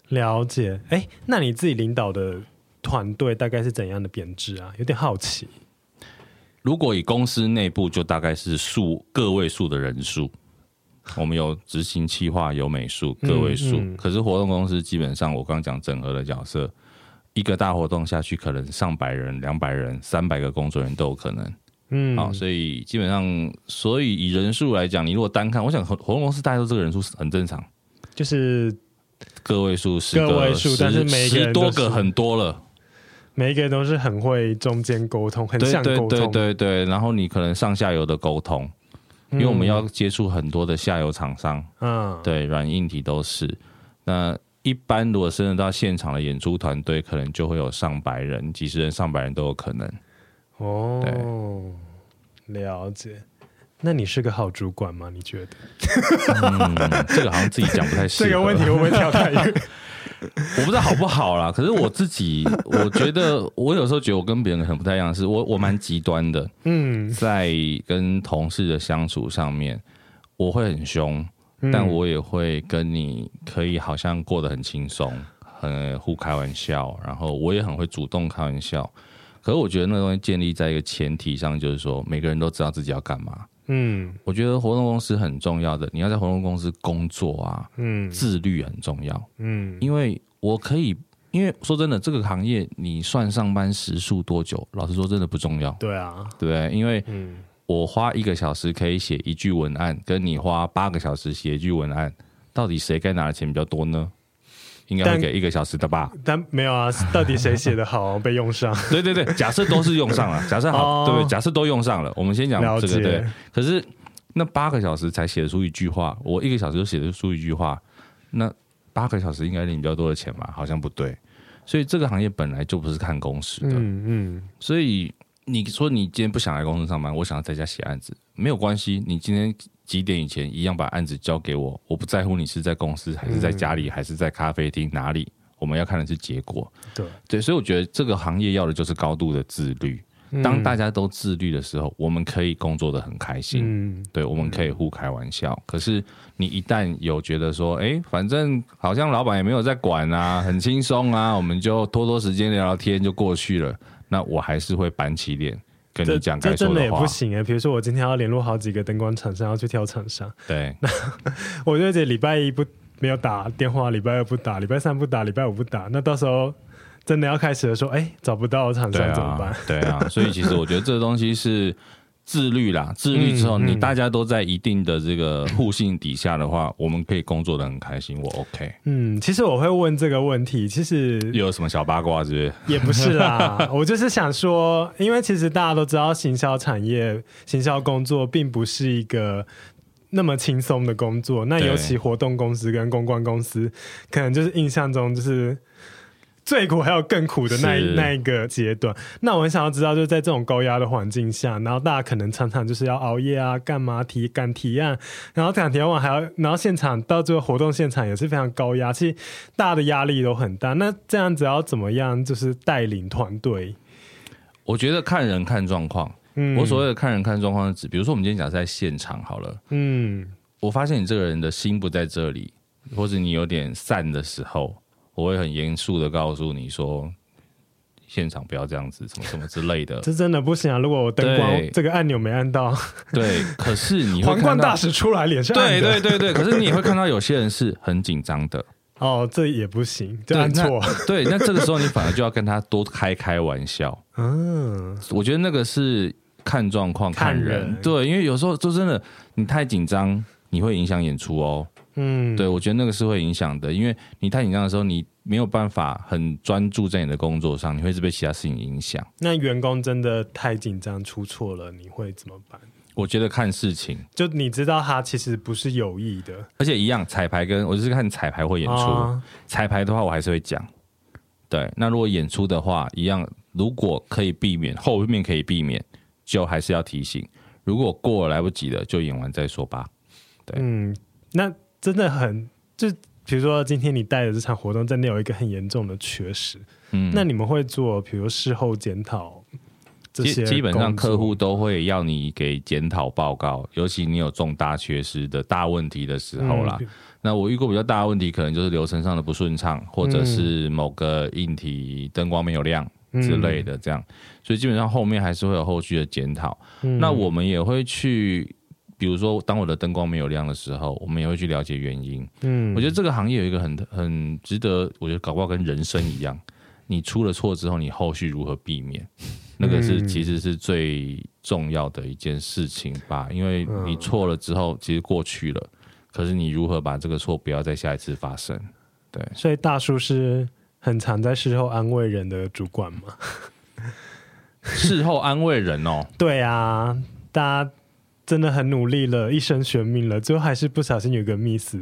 B: 了解，哎，那你自己领导的团队大概是怎样的编制啊？有点好奇。
A: 如果以公司内部，就大概是数个位数的人数。我们有执行企划，有美术，个位数。嗯嗯、可是活动公司基本上，我刚刚讲整合的角色，一个大活动下去，可能上百人、两百人、三百个工作人员都有可能。嗯，好，所以基本上，所以以人数来讲，你如果单看，我想活活动公司大家都这个人数很正常，
B: 就是。
A: 个位数，十个
B: 个位数，但是
A: 十多个很多了，
B: 每一个人都是很会中间沟通，很像沟通，
A: 对对对对。然后你可能上下游的沟通，因为我们要接触很多的下游厂商，嗯，对，软硬体都是。那一般如果升到现场的演出团队，可能就会有上百人、几十人、上百人都有可能。
B: 哦，对，了解。那你是个好主管吗？你觉得？
A: 嗯，这个好像自己讲不太适合。
B: 这个问题会不会跳太远？
A: 我不知道好不好啦。可是我自己，我觉得我有时候觉得我跟别人很不太一样，是我我蛮极端的。嗯，在跟同事的相处上面，我会很凶，但我也会跟你可以好像过得很轻松，很互开玩笑，然后我也很会主动开玩笑。可是我觉得那个东西建立在一个前提上，就是说每个人都知道自己要干嘛。
B: 嗯，
A: 我觉得活动公司很重要的，你要在活动公司工作啊，
B: 嗯
A: 自律很重要。
B: 嗯，
A: 因为我可以，因为说真的，这个行业你算上班时数多久，老实说真的不重要。
B: 对啊，
A: 对？因为
B: 嗯，
A: 我花一个小时可以写一句文案，跟你花八个小时写一句文案，到底谁该拿的钱比较多呢？应该会给一个小时的吧？
B: 但没有啊，到底谁写的好被用上？
A: 对对对，假设都是用上了，假设好，哦、对不对？假设都用上了，我们先讲这个对。可是那八个小时才写得出一句话，我一个小时就写得出一句话，那八个小时应该领比较多的钱吧？好像不对。所以这个行业本来就不是看工时的，
B: 嗯嗯。
A: 所以你说你今天不想来公司上班，我想要在家写案子，没有关系。你今天。几点以前一样把案子交给我，我不在乎你是在公司还是在家里、嗯、还是在咖啡厅哪里，我们要看的是结果。
B: 对
A: 对，所以我觉得这个行业要的就是高度的自律。嗯、当大家都自律的时候，我们可以工作的很开心。嗯，对，我们可以互开玩笑。嗯、可是你一旦有觉得说，哎，反正好像老板也没有在管啊，很轻松啊，我们就拖拖时间聊聊天就过去了。那我还是会板起脸。跟你讲，
B: 这真的也不行哎。比如说，我今天要联络好几个灯光厂商，要去挑厂商。
A: 对，
B: 那我就觉得礼拜一不没有打电话，礼拜二不打，礼拜三不打，礼拜五不打。那到时候真的要开始的时候，哎，找不到厂商怎么办？
A: 对啊，所以其实我觉得这个东西是。自律啦，自律之后，你大家都在一定的这个互信底下的话，我们可以工作的很开心，我 OK。
B: 嗯，其实我会问这个问题，其实
A: 又有什么小八卦是不是？
B: 也不是啦，我就是想说，因为其实大家都知道，行销产业、行销工作并不是一个那么轻松的工作，那尤其活动公司跟公关公司，可能就是印象中就是。最苦还有更苦的那一那一个阶段，那我很想要知道，就是在这种高压的环境下，然后大家可能常常就是要熬夜啊，干嘛提赶提案，然后赶提案完还要，然后现场到最后活动现场也是非常高压，其实大家的压力都很大。那这样子要怎么样，就是带领团队？
A: 我觉得看人看状况。嗯，我所谓的看人看状况是指，比如说我们今天讲在现场好了，嗯，我发现你这个人的心不在这里，或者你有点散的时候。我会很严肃的告诉你说，现场不要这样子，什么什么之类的。
B: 这真的不行啊！如果我灯光这个按钮没按到，
A: 对，可是你
B: 皇冠大使出来脸上，
A: 对对对对，可是你也会看到有些人是很紧张的。
B: 哦，这也不行，这按错。
A: 对，那这个时候你反而就要跟他多开开玩笑。嗯，我觉得那个是看状况看人，看人对，因为有时候说真的，你太紧张，你会影响演出哦。嗯，对，我觉得那个是会影响的，因为你太紧张的时候，你没有办法很专注在你的工作上，你会是被其他事情影响。
B: 那员工真的太紧张出错了，你会怎么办？
A: 我觉得看事情，
B: 就你知道他其实不是有意的，
A: 而且一样彩排跟我就是看彩排或演出，啊、彩排的话我还是会讲。对，那如果演出的话，一样，如果可以避免，后面可以避免，就还是要提醒。如果过了来不及了，就演完再说吧。对，
B: 嗯，那。真的很，就比如说今天你带的这场活动真的有一个很严重的缺失，嗯，那你们会做，比如事后检讨这些，
A: 基本上客户都会要你给检讨报告，尤其你有重大缺失的大问题的时候啦。嗯、那我遇过比较大的问题，可能就是流程上的不顺畅，或者是某个硬体灯光没有亮之类的，这样，嗯、所以基本上后面还是会有后续的检讨。嗯、那我们也会去。比如说，当我的灯光没有亮的时候，我们也会去了解原因。嗯，我觉得这个行业有一个很很值得，我觉得搞不好跟人生一样，你出了错之后，你后续如何避免，那个是其实是最重要的一件事情吧。因为你错了之后，其实过去了，可是你如何把这个错不要再下一次发生？对，
B: 所以大叔是很常在事后安慰人的主管吗？
A: 事后安慰人哦，
B: 对啊，大家。真的很努力了，一生悬命了，最后还是不小心有个 miss，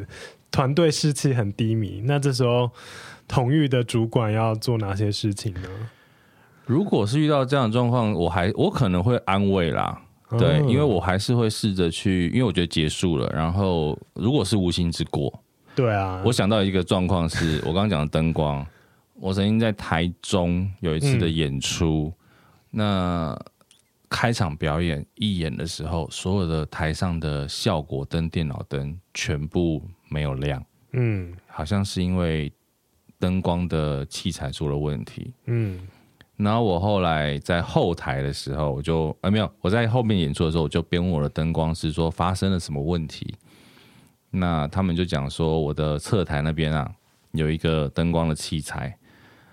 B: 团队士气很低迷。那这时候，同域的主管要做哪些事情呢？
A: 如果是遇到这样的状况，我还我可能会安慰啦，对，哦、因为我还是会试着去，因为我觉得结束了。然后，如果是无心之过，
B: 对啊，
A: 我想到一个状况是我刚刚讲的灯光，我曾经在台中有一次的演出，嗯、那。开场表演一演的时候，所有的台上的效果灯、电脑灯全部没有亮。嗯，好像是因为灯光的器材出了问题。嗯，然后我后来在后台的时候，我就啊没有，我在后面演出的时候，我就边问我的灯光师说发生了什么问题。那他们就讲说，我的侧台那边啊有一个灯光的器材，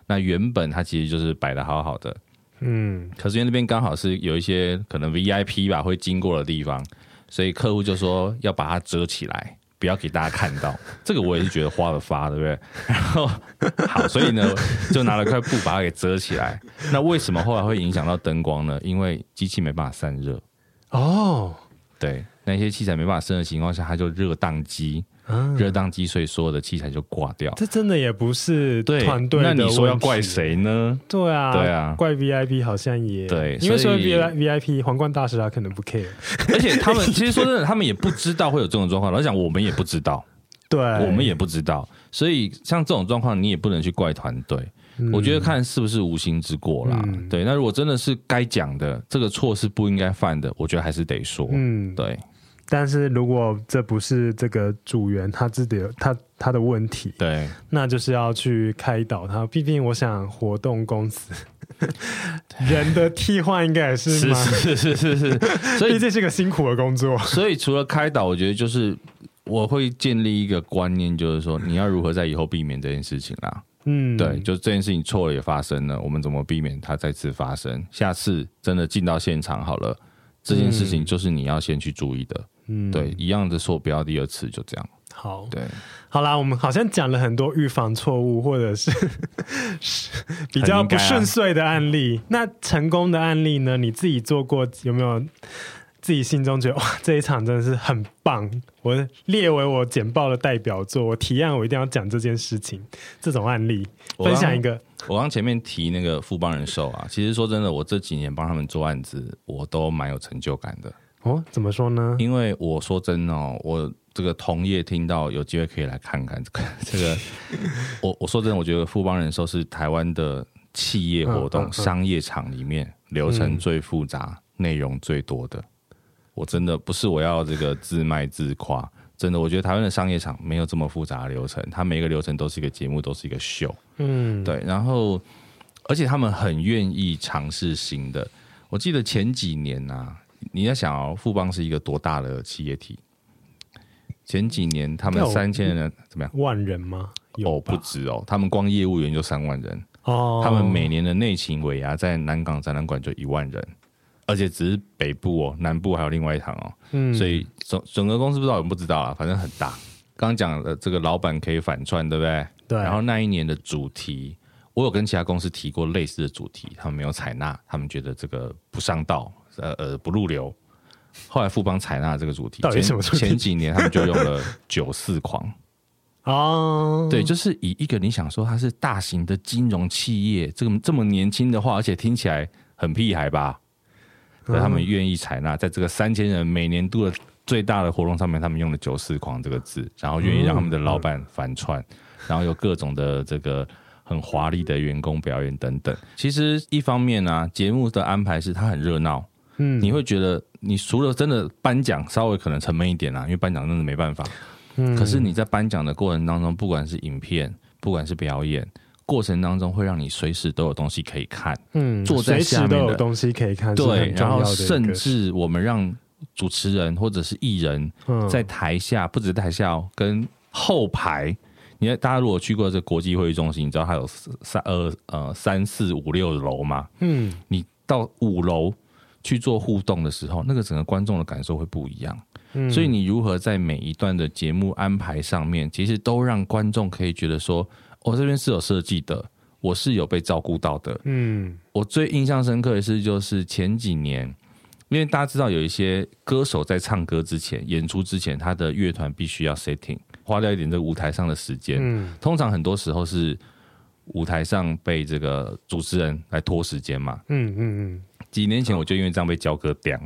A: 那原本它其实就是摆的好好的，嗯，可是因为那边刚好是有一些可能 VIP 吧会经过的地方，所以客户就说要把它遮起来。不要给大家看到，这个我也是觉得花了发，对不对？然后好，所以呢，就拿了块布把它给遮起来。那为什么后来会影响到灯光呢？因为机器没办法散热。哦，对，那些器材没办法散热的情况下，它就热宕机。热宕机，所以所有的器材就挂掉。
B: 这真的也不是团队的。
A: 那你说要怪谁呢？
B: 对啊，
A: 对啊，
B: 怪 VIP 好像也
A: 对，
B: 因为说 VIP 皇冠大师他可能不 care，
A: 而且他们 其实说真的，他们也不知道会有这种状况。老实讲，我们也不知道，
B: 对，
A: 我们也不知道。所以像这种状况，你也不能去怪团队。嗯、我觉得看是不是无心之过啦。嗯、对，那如果真的是该讲的，这个错是不应该犯的，我觉得还是得说。嗯，对。
B: 但是如果这不是这个组员他自己的他他的问题，
A: 对，
B: 那就是要去开导他。毕竟我想活动公司 人的替换应该也是
A: 是是是是是，
B: 所以这是个辛苦的工作。
A: 所以除了开导，我觉得就是我会建立一个观念，就是说你要如何在以后避免这件事情啦。嗯，对，就这件事情错了也发生了，我们怎么避免它再次发生？下次真的进到现场好了，这件事情就是你要先去注意的。嗯，对，一样的错不要第二次，就这样。
B: 好，
A: 对，
B: 好啦，我们好像讲了很多预防错误或者是 比较不顺遂的案例。啊、那成功的案例呢？你自己做过有没有？自己心中觉得哇，这一场真的是很棒，我列为我简报的代表作，我提案我一定要讲这件事情。这种案例分享一个。
A: 我刚前面提那个富邦人寿啊，其实说真的，我这几年帮他们做案子，我都蛮有成就感的。
B: 哦，怎么说呢？
A: 因为我说真的哦，我这个同业听到有机会可以来看看这个 这个，我我说真的，我觉得富邦人寿是台湾的企业活动、嗯嗯嗯、商业场里面流程最复杂、嗯、内容最多的。我真的不是我要这个自卖自夸，真的，我觉得台湾的商业场没有这么复杂的流程，它每一个流程都是一个节目，都是一个秀。嗯，对，然后而且他们很愿意尝试新的。我记得前几年啊。你要想哦，富邦是一个多大的企业体？前几年他们三千人怎么样？
B: 万人吗？
A: 哦，不止哦，他们光业务员就三万人哦。他们每年的内勤尾牙在南港展览馆就一万人，而且只是北部哦，南部还有另外一堂哦。嗯，所以整整个公司不知道我们不知道啊，反正很大。刚讲的这个老板可以反串，对不对？
B: 对。
A: 然后那一年的主题，我有跟其他公司提过类似的主题，他们没有采纳，他们觉得这个不上道。呃呃，不入流。后来富邦采纳这个主题，
B: 到底什么主题？
A: 前，前几年他们就用了九四狂 哦，对，就是以一个你想说它是大型的金融企业，这个这么年轻的话，而且听起来很屁孩吧？可他们愿意采纳，在这个三千人每年度的最大的活动上面，他们用了九四狂这个字，然后愿意让他们的老板反串，然后有各种的这个。很华丽的员工表演等等，其实一方面呢、啊，节目的安排是它很热闹，嗯，你会觉得你除了真的颁奖稍微可能沉闷一点啊，因为颁奖真的没办法，嗯，可是你在颁奖的过程当中，不管是影片，不管是表演，过程当中会让你随时都有东西可以看，嗯，坐在下面的
B: 都有东西可以看，
A: 对，然后甚至我们让主持人或者是艺人，在台下，不止台下哦，跟后排。你看，大家如果去过这国际会议中心，你知道它有三二呃三四五六楼吗？嗯，你到五楼去做互动的时候，那个整个观众的感受会不一样。嗯，所以你如何在每一段的节目安排上面，其实都让观众可以觉得说，我、哦、这边是有设计的，我是有被照顾到的。嗯，我最印象深刻的是，就是前几年，因为大家知道有一些歌手在唱歌之前、演出之前，他的乐团必须要 setting。花掉一点这个舞台上的时间，嗯，通常很多时候是舞台上被这个主持人来拖时间嘛，嗯嗯嗯。几年前我就因为这样被焦哥刁，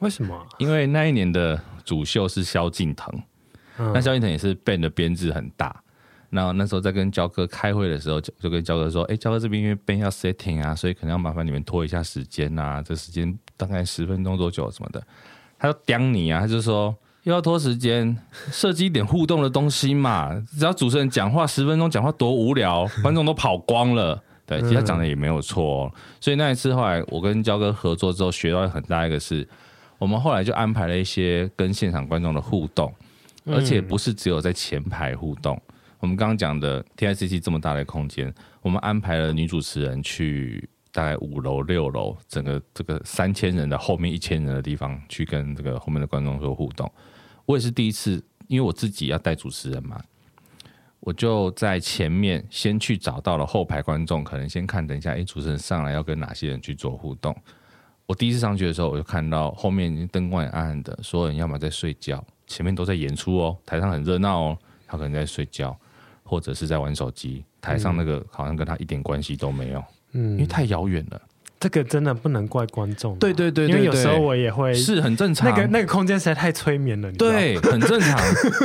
B: 为什么？
A: 因为那一年的主秀是萧敬腾，嗯、那萧敬腾也是 band 的编制很大，那那时候在跟焦哥开会的时候，就就跟焦哥说，哎、欸，焦哥这边因为 band 要 setting 啊，所以可能要麻烦你们拖一下时间啊，这时间大概十分钟多久什么的，他就刁你啊，他就说。又要拖时间，设计一点互动的东西嘛。只要主持人讲话十分钟，讲话多无聊，观众都跑光了，对，其实他讲的也没有错所以那一次后来我跟焦哥合作之后，学到很大一个是，我们后来就安排了一些跟现场观众的互动，而且不是只有在前排互动。嗯、我们刚刚讲的 TICC 这么大的空间，我们安排了女主持人去大概五楼、六楼，整个这个三千人的后面一千人的地方去跟这个后面的观众做互动。我也是第一次，因为我自己要带主持人嘛。我就在前面先去找到了后排观众，可能先看，等一下，哎，主持人上来要跟哪些人去做互动。我第一次上去的时候，我就看到后面灯光也暗暗的，所有人要么在睡觉，前面都在演出哦，台上很热闹哦，他可能在睡觉，或者是在玩手机，台上那个好像跟他一点关系都没有，嗯，因为太遥远了。
B: 这个真的不能怪观众，
A: 对对对，
B: 因为有时候我也会
A: 是很正常。
B: 那个那个空间实在太催眠了，
A: 对，很正常。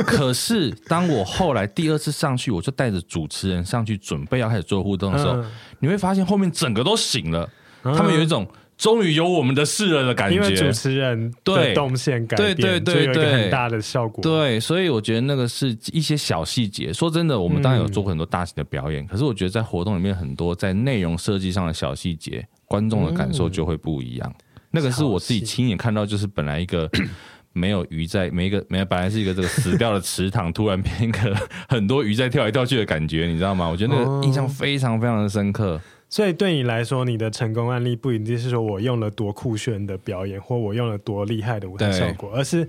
A: 可是当我后来第二次上去，我就带着主持人上去准备要开始做互动的时候，嗯、你会发现后面整个都醒了，嗯、他们有一种终于有我们的事了的感觉。
B: 因为主持人的动线改变，对对对对，有很大的效果。
A: 对，所以我觉得那个是一些小细节。说真的，我们当然有做过很多大型的表演，嗯、可是我觉得在活动里面很多在内容设计上的小细节。观众的感受就会不一样，嗯、那个是我自己亲眼看到，就是本来一个 没有鱼在，每一个没有本来是一个这个死掉的池塘，突然变一个很多鱼在跳来跳去的感觉，你知道吗？我觉得那个印象非常非常的深刻。
B: 所以对你来说，你的成功案例不一定是说我用了多酷炫的表演，或我用了多厉害的舞台效果，而是。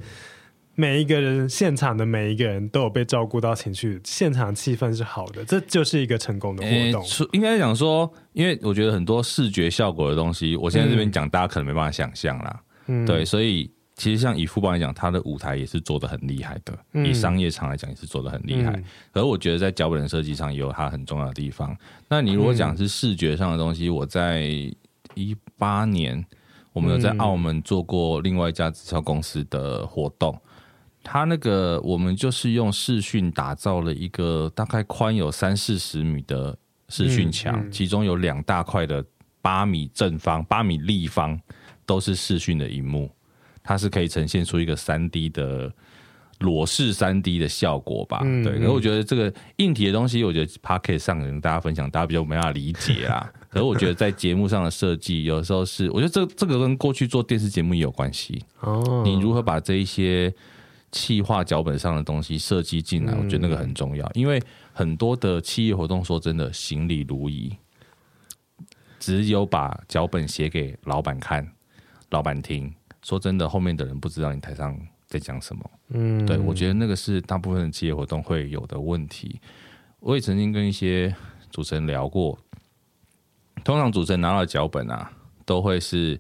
B: 每一个人现场的每一个人都有被照顾到情绪，现场气氛是好的，这就是一个成功的活动。
A: 欸、应该讲说，因为我觉得很多视觉效果的东西，我现在这边讲，大家可能没办法想象啦。嗯，对，所以其实像以富邦来讲，他的舞台也是做的很厉害的，嗯、以商业场来讲也是做的很厉害。嗯、可是我觉得在脚本设计上也有它很重要的地方。那你如果讲是视觉上的东西，嗯、我在一八年，我们有在澳门做过另外一家直销公司的活动。他那个，我们就是用视讯打造了一个大概宽有三四十米的视讯墙，嗯嗯、其中有两大块的八米正方、八米立方都是视讯的荧幕，它是可以呈现出一个三 D 的裸视三 D 的效果吧？嗯、对。可是我觉得这个硬体的东西，我觉得 Podcast 上跟大家分享，大家比较没办法理解啊。可是我觉得在节目上的设计，有时候是我觉得这这个跟过去做电视节目也有关系哦。你如何把这一些企划脚本上的东西设计进来，我觉得那个很重要，嗯、因为很多的企业活动，说真的，行礼如仪，只有把脚本写给老板看，老板听，说真的，后面的人不知道你台上在讲什么。嗯，对，我觉得那个是大部分的企业活动会有的问题。我也曾经跟一些主持人聊过，通常主持人拿到脚本啊，都会是。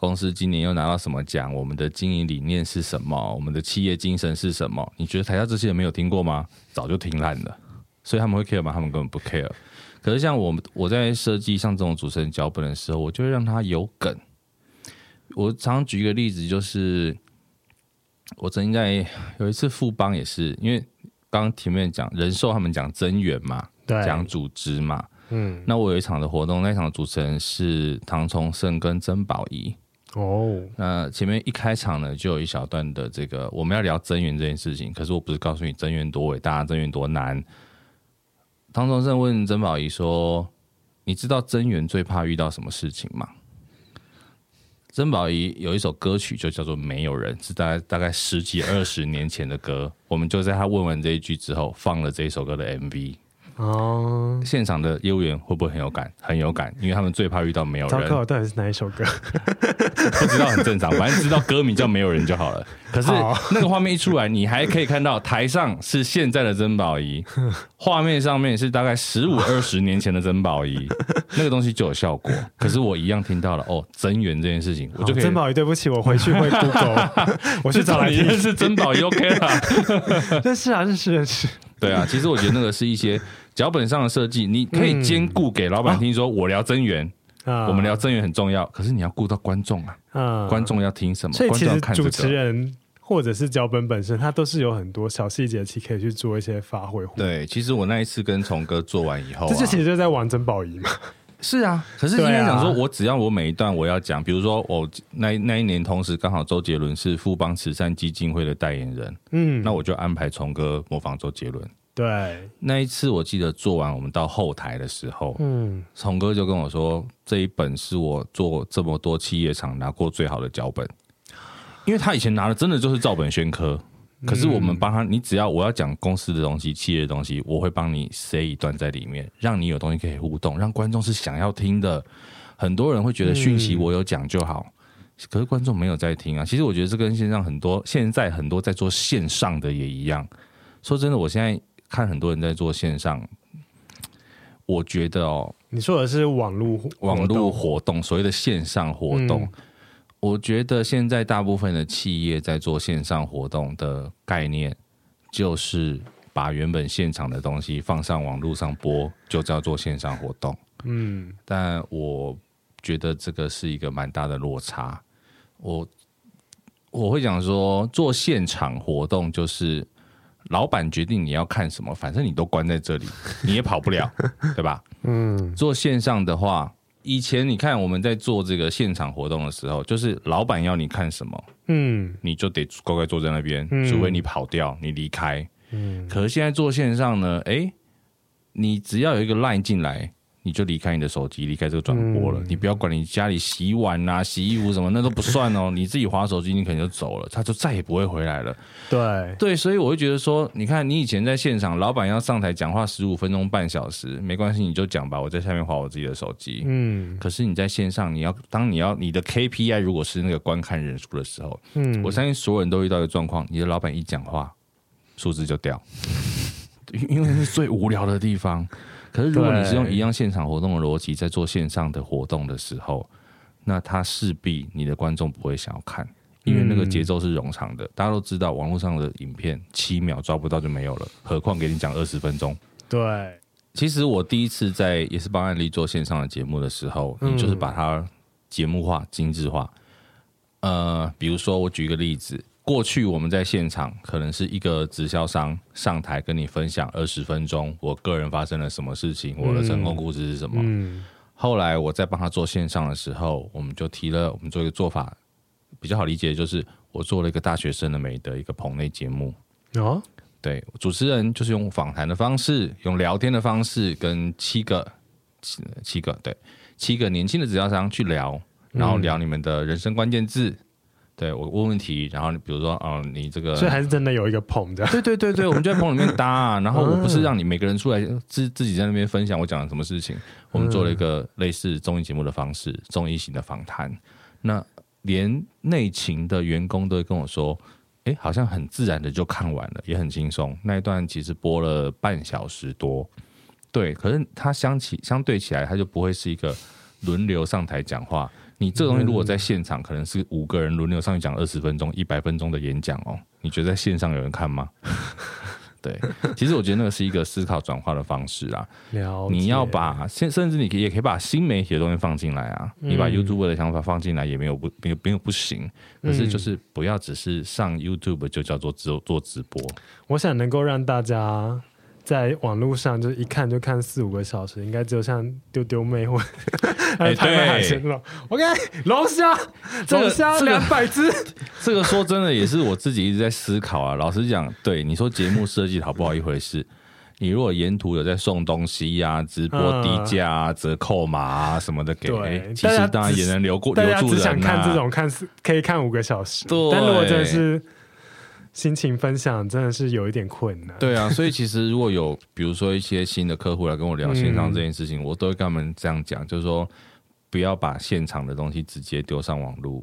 A: 公司今年又拿到什么奖？我们的经营理念是什么？我们的企业精神是什么？你觉得台下这些人没有听过吗？早就听烂了，所以他们会 care 吗？他们根本不 care。可是像我们我在设计像这种主持人脚本的时候，我就会让他有梗。我常常举一个例子，就是我曾经在有一次富邦也是，因为刚刚前面讲人寿，他们讲增援嘛，对，讲组织嘛，嗯，那我有一场的活动，那场的主持人是唐崇盛跟曾宝仪。哦那前面一开场呢，就有一小段的这个我们要聊增援这件事情。可是我不是告诉你增援多伟大，增援多难。唐崇盛问曾宝仪说：“你知道增援最怕遇到什么事情吗？”曾宝仪有一首歌曲就叫做《没有人》，是大概大概十几二十年前的歌。我们就在他问完这一句之后，放了这一首歌的 MV。哦，现场的业务员会不会很有感？很有感，因为他们最怕遇到没有人。
B: 糟糕，到底是哪一首歌？
A: 不知道很正常，反正知道歌名叫《没有人》就好了。可是 那个画面一出来，你还可以看到台上是现在的曾宝仪，画面上面是大概十五二十年前的曾宝仪，那个东西就有效果。可是我一样听到了哦，增援这件事情，我就可以。
B: 曾宝仪，对不起，我回去会 Google，我去找来听。
A: 是曾宝仪 OK 了。
B: 认识啊，认识认识。
A: 对啊，其实我觉得那个是一些。脚本上的设计，你可以兼顾给老板听，说我聊增援，嗯、我们聊正源很重要。可是你要顾到观众啊，嗯、观众要听什么？
B: 所以其实主持人或者是脚本本身，它都是有很多小细节，其实可以去做一些发挥。
A: 对，其实我那一次跟崇哥做完以后、啊，
B: 这就其实就在玩珍宝仪嘛。
A: 是啊，可是今天讲说，我只要我每一段我要讲，比如说我那那一年同时刚好周杰伦是富邦慈善基金会的代言人，嗯，那我就安排崇哥模仿周杰伦。
B: 对，
A: 那一次我记得做完，我们到后台的时候，嗯，崇哥就跟我说，这一本是我做这么多企业厂拿过最好的脚本，因为他以前拿的真的就是照本宣科，可是我们帮他，你只要我要讲公司的东西、企业的东西，我会帮你塞一段在里面，让你有东西可以互动，让观众是想要听的。很多人会觉得讯息我有讲就好，可是观众没有在听啊。其实我觉得这跟线上很多现在很多在做线上的也一样。说真的，我现在。看很多人在做线上，我觉得哦，
B: 你说的是网络
A: 网络活动，所谓的线上活动，嗯，我觉得现在大部分的企业在做线上活动的概念，就是把原本现场的东西放上网络上播，就叫做线上活动。嗯，但我觉得这个是一个蛮大的落差。我我会讲说，做现场活动就是。老板决定你要看什么，反正你都关在这里，你也跑不了，对吧？嗯。做线上的话，以前你看我们在做这个现场活动的时候，就是老板要你看什么，嗯，你就得乖乖坐在那边，除非你跑掉，你离开。嗯。可是现在做线上呢，哎，你只要有一个 line 进来。你就离开你的手机，离开这个转播了。嗯、你不要管你家里洗碗啊、洗衣服什么，那都不算哦。你自己划手机，你可能就走了，他就再也不会回来了。
B: 对
A: 对，所以我会觉得说，你看你以前在现场，老板要上台讲话十五分钟、半小时，没关系，你就讲吧，我在下面划我自己的手机。嗯。可是你在线上，你要当你要你的 KPI 如果是那个观看人数的时候，嗯，我相信所有人都遇到一个状况，你的老板一讲话，数字就掉，因为是最无聊的地方。可是，如果你是用一样现场活动的逻辑在做线上的活动的时候，那他势必你的观众不会想要看，因为那个节奏是冗长的。大家都知道，网络上的影片七秒抓不到就没有了，何况给你讲二十分钟。
B: 对，
A: 其实我第一次在也是帮案例做线上的节目的时候，你就是把它节目化、精致化。呃，比如说我举一个例子。过去我们在现场，可能是一个直销商上台跟你分享二十分钟，我个人发生了什么事情，我的成功故事是什么。嗯、后来我在帮他做线上的时候，我们就提了，我们做一个做法比较好理解，就是我做了一个大学生的美的一个棚内节目。哦，对，主持人就是用访谈的方式，用聊天的方式，跟七个七七个对七个年轻的直销商去聊，然后聊你们的人生关键字。对，我问问题，然后你比如说，哦，你这个，
B: 所以还是真的有一个棚的。
A: 对对对对，我们就在棚里面搭啊。然后我不是让你每个人出来自自己在那边分享我讲了什么事情，我们做了一个类似综艺节目的方式，综艺型的访谈。那连内勤的员工都会跟我说，哎，好像很自然的就看完了，也很轻松。那一段其实播了半小时多，对，可是它相起相对起来，它就不会是一个轮流上台讲话。你这个东西如果在现场，可能是五个人轮流上去讲二十分钟、一百分钟的演讲哦。你觉得在线上有人看吗？对，其实我觉得那个是一个思考转化的方式啊。你要把甚甚至你可以也可以把新媒体的东西放进来啊。你把 YouTube 的想法放进来也没有不没有没有不行。可是就是不要只是上 YouTube 就叫做做做直播。
B: 我想能够让大家。在网络上就一看就看四五个小时，应该只有像丢丢妹或 还有台湾海鲜了。OK，龙虾，龙虾两百只。
A: 这个说真的也是我自己一直在思考啊。老实讲，对你说节目设计好不好一回事，你如果沿途有在送东西呀、啊、直播低价、啊、折扣码啊什么的给，对其实当然也能留过留住人、啊。大家只想
B: 看这种看可以看五个小时，对但如果真的是。心情分享真的是有一点困难。
A: 对啊，所以其实如果有比如说一些新的客户来跟我聊线上这件事情，嗯、我都会跟他们这样讲，就是说不要把现场的东西直接丢上网络，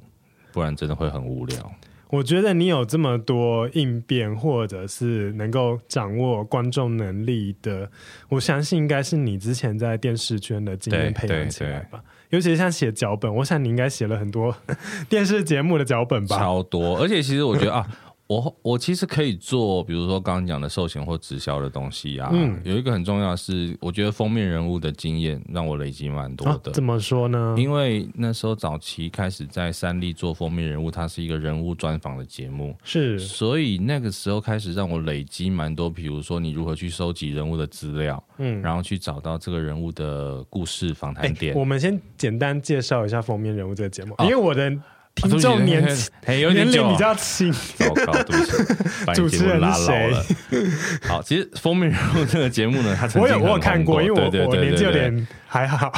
A: 不然真的会很无聊。
B: 我觉得你有这么多应变，或者是能够掌握观众能力的，我相信应该是你之前在电视圈的经验培养起来吧。尤其是像写脚本，我想你应该写了很多 电视节目的脚本吧？
A: 超多，而且其实我觉得啊。我我其实可以做，比如说刚刚讲的寿险或直销的东西啊。嗯，有一个很重要的是，我觉得封面人物的经验让我累积蛮多的。
B: 啊，怎么说呢？
A: 因为那时候早期开始在三立做封面人物，它是一个人物专访的节目，
B: 是，
A: 所以那个时候开始让我累积蛮多，比如说你如何去收集人物的资料，嗯，然后去找到这个人物的故事访谈点。
B: 我们先简单介绍一下封面人物这个节目，哦，因为我的。听众年轻，年龄比较轻。
A: 糟糕，对不起，
B: 主持人拉老了？
A: 好，其实封面人物这个节目呢，他曾经
B: 我有我有看过，因为我我年纪有点还好，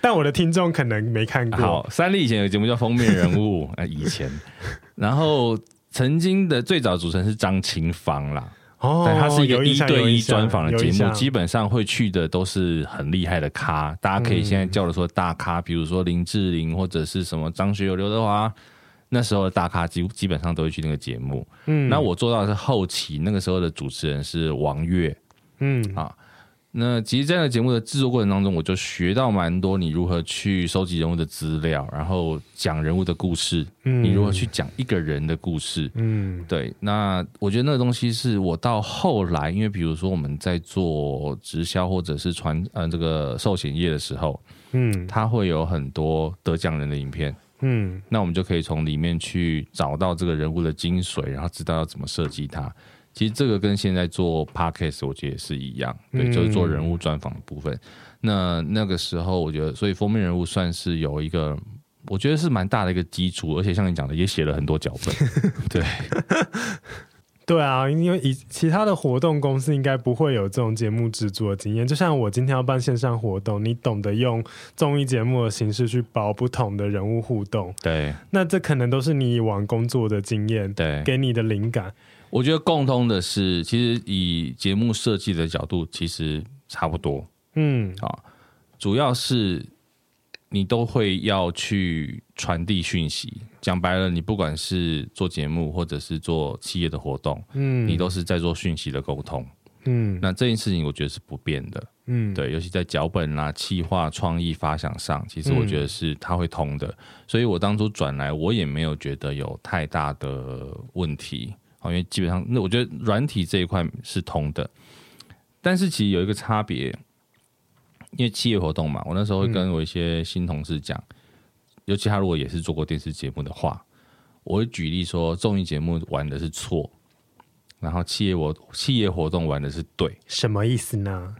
B: 但我的听众可能没看过。
A: 好，三立以前有个节目叫《封面人物》，啊，以前，然后曾经的最早主持人是张清芳啦。
B: 哦，
A: 但它是一个一对一专访的节目，基本上会去的都是很厉害的咖，大家可以现在叫的说大咖，嗯、比如说林志玲或者是什么张学友、刘德华，那时候的大咖基基本上都会去那个节目。嗯，那我做到的是后期，那个时候的主持人是王悦。嗯啊。那其实，在那个节目的制作过程当中，我就学到蛮多，你如何去收集人物的资料，然后讲人物的故事，嗯，你如何去讲一个人的故事，嗯，对。那我觉得那个东西是我到后来，因为比如说我们在做直销或者是传呃这个寿险业的时候，嗯，它会有很多得奖人的影片，嗯，那我们就可以从里面去找到这个人物的精髓，然后知道要怎么设计它。其实这个跟现在做 podcast 我觉得也是一样，对，就是做人物专访的部分。嗯、那那个时候，我觉得，所以封面人物算是有一个，我觉得是蛮大的一个基础，而且像你讲的，也写了很多脚本。对，
B: 对啊，因为以其他的活动公司应该不会有这种节目制作的经验。就像我今天要办线上活动，你懂得用综艺节目的形式去包不同的人物互动，
A: 对，
B: 那这可能都是你以往工作的经验，
A: 对，
B: 给你的灵感。
A: 我觉得共通的是，其实以节目设计的角度，其实差不多。嗯，啊，主要是你都会要去传递讯息。讲白了，你不管是做节目，或者是做企业的活动，嗯，你都是在做讯息的沟通。嗯，那这件事情我觉得是不变的。嗯，对，尤其在脚本啦、企划、创意发想上，其实我觉得是它会通的。所以我当初转来，我也没有觉得有太大的问题。因为基本上，那我觉得软体这一块是通的，但是其实有一个差别，因为企业活动嘛，我那时候会跟我一些新同事讲，嗯、尤其他如果也是做过电视节目的话，我会举例说，综艺节目玩的是错，然后企业我企业活动玩的是对，
B: 什么意思呢？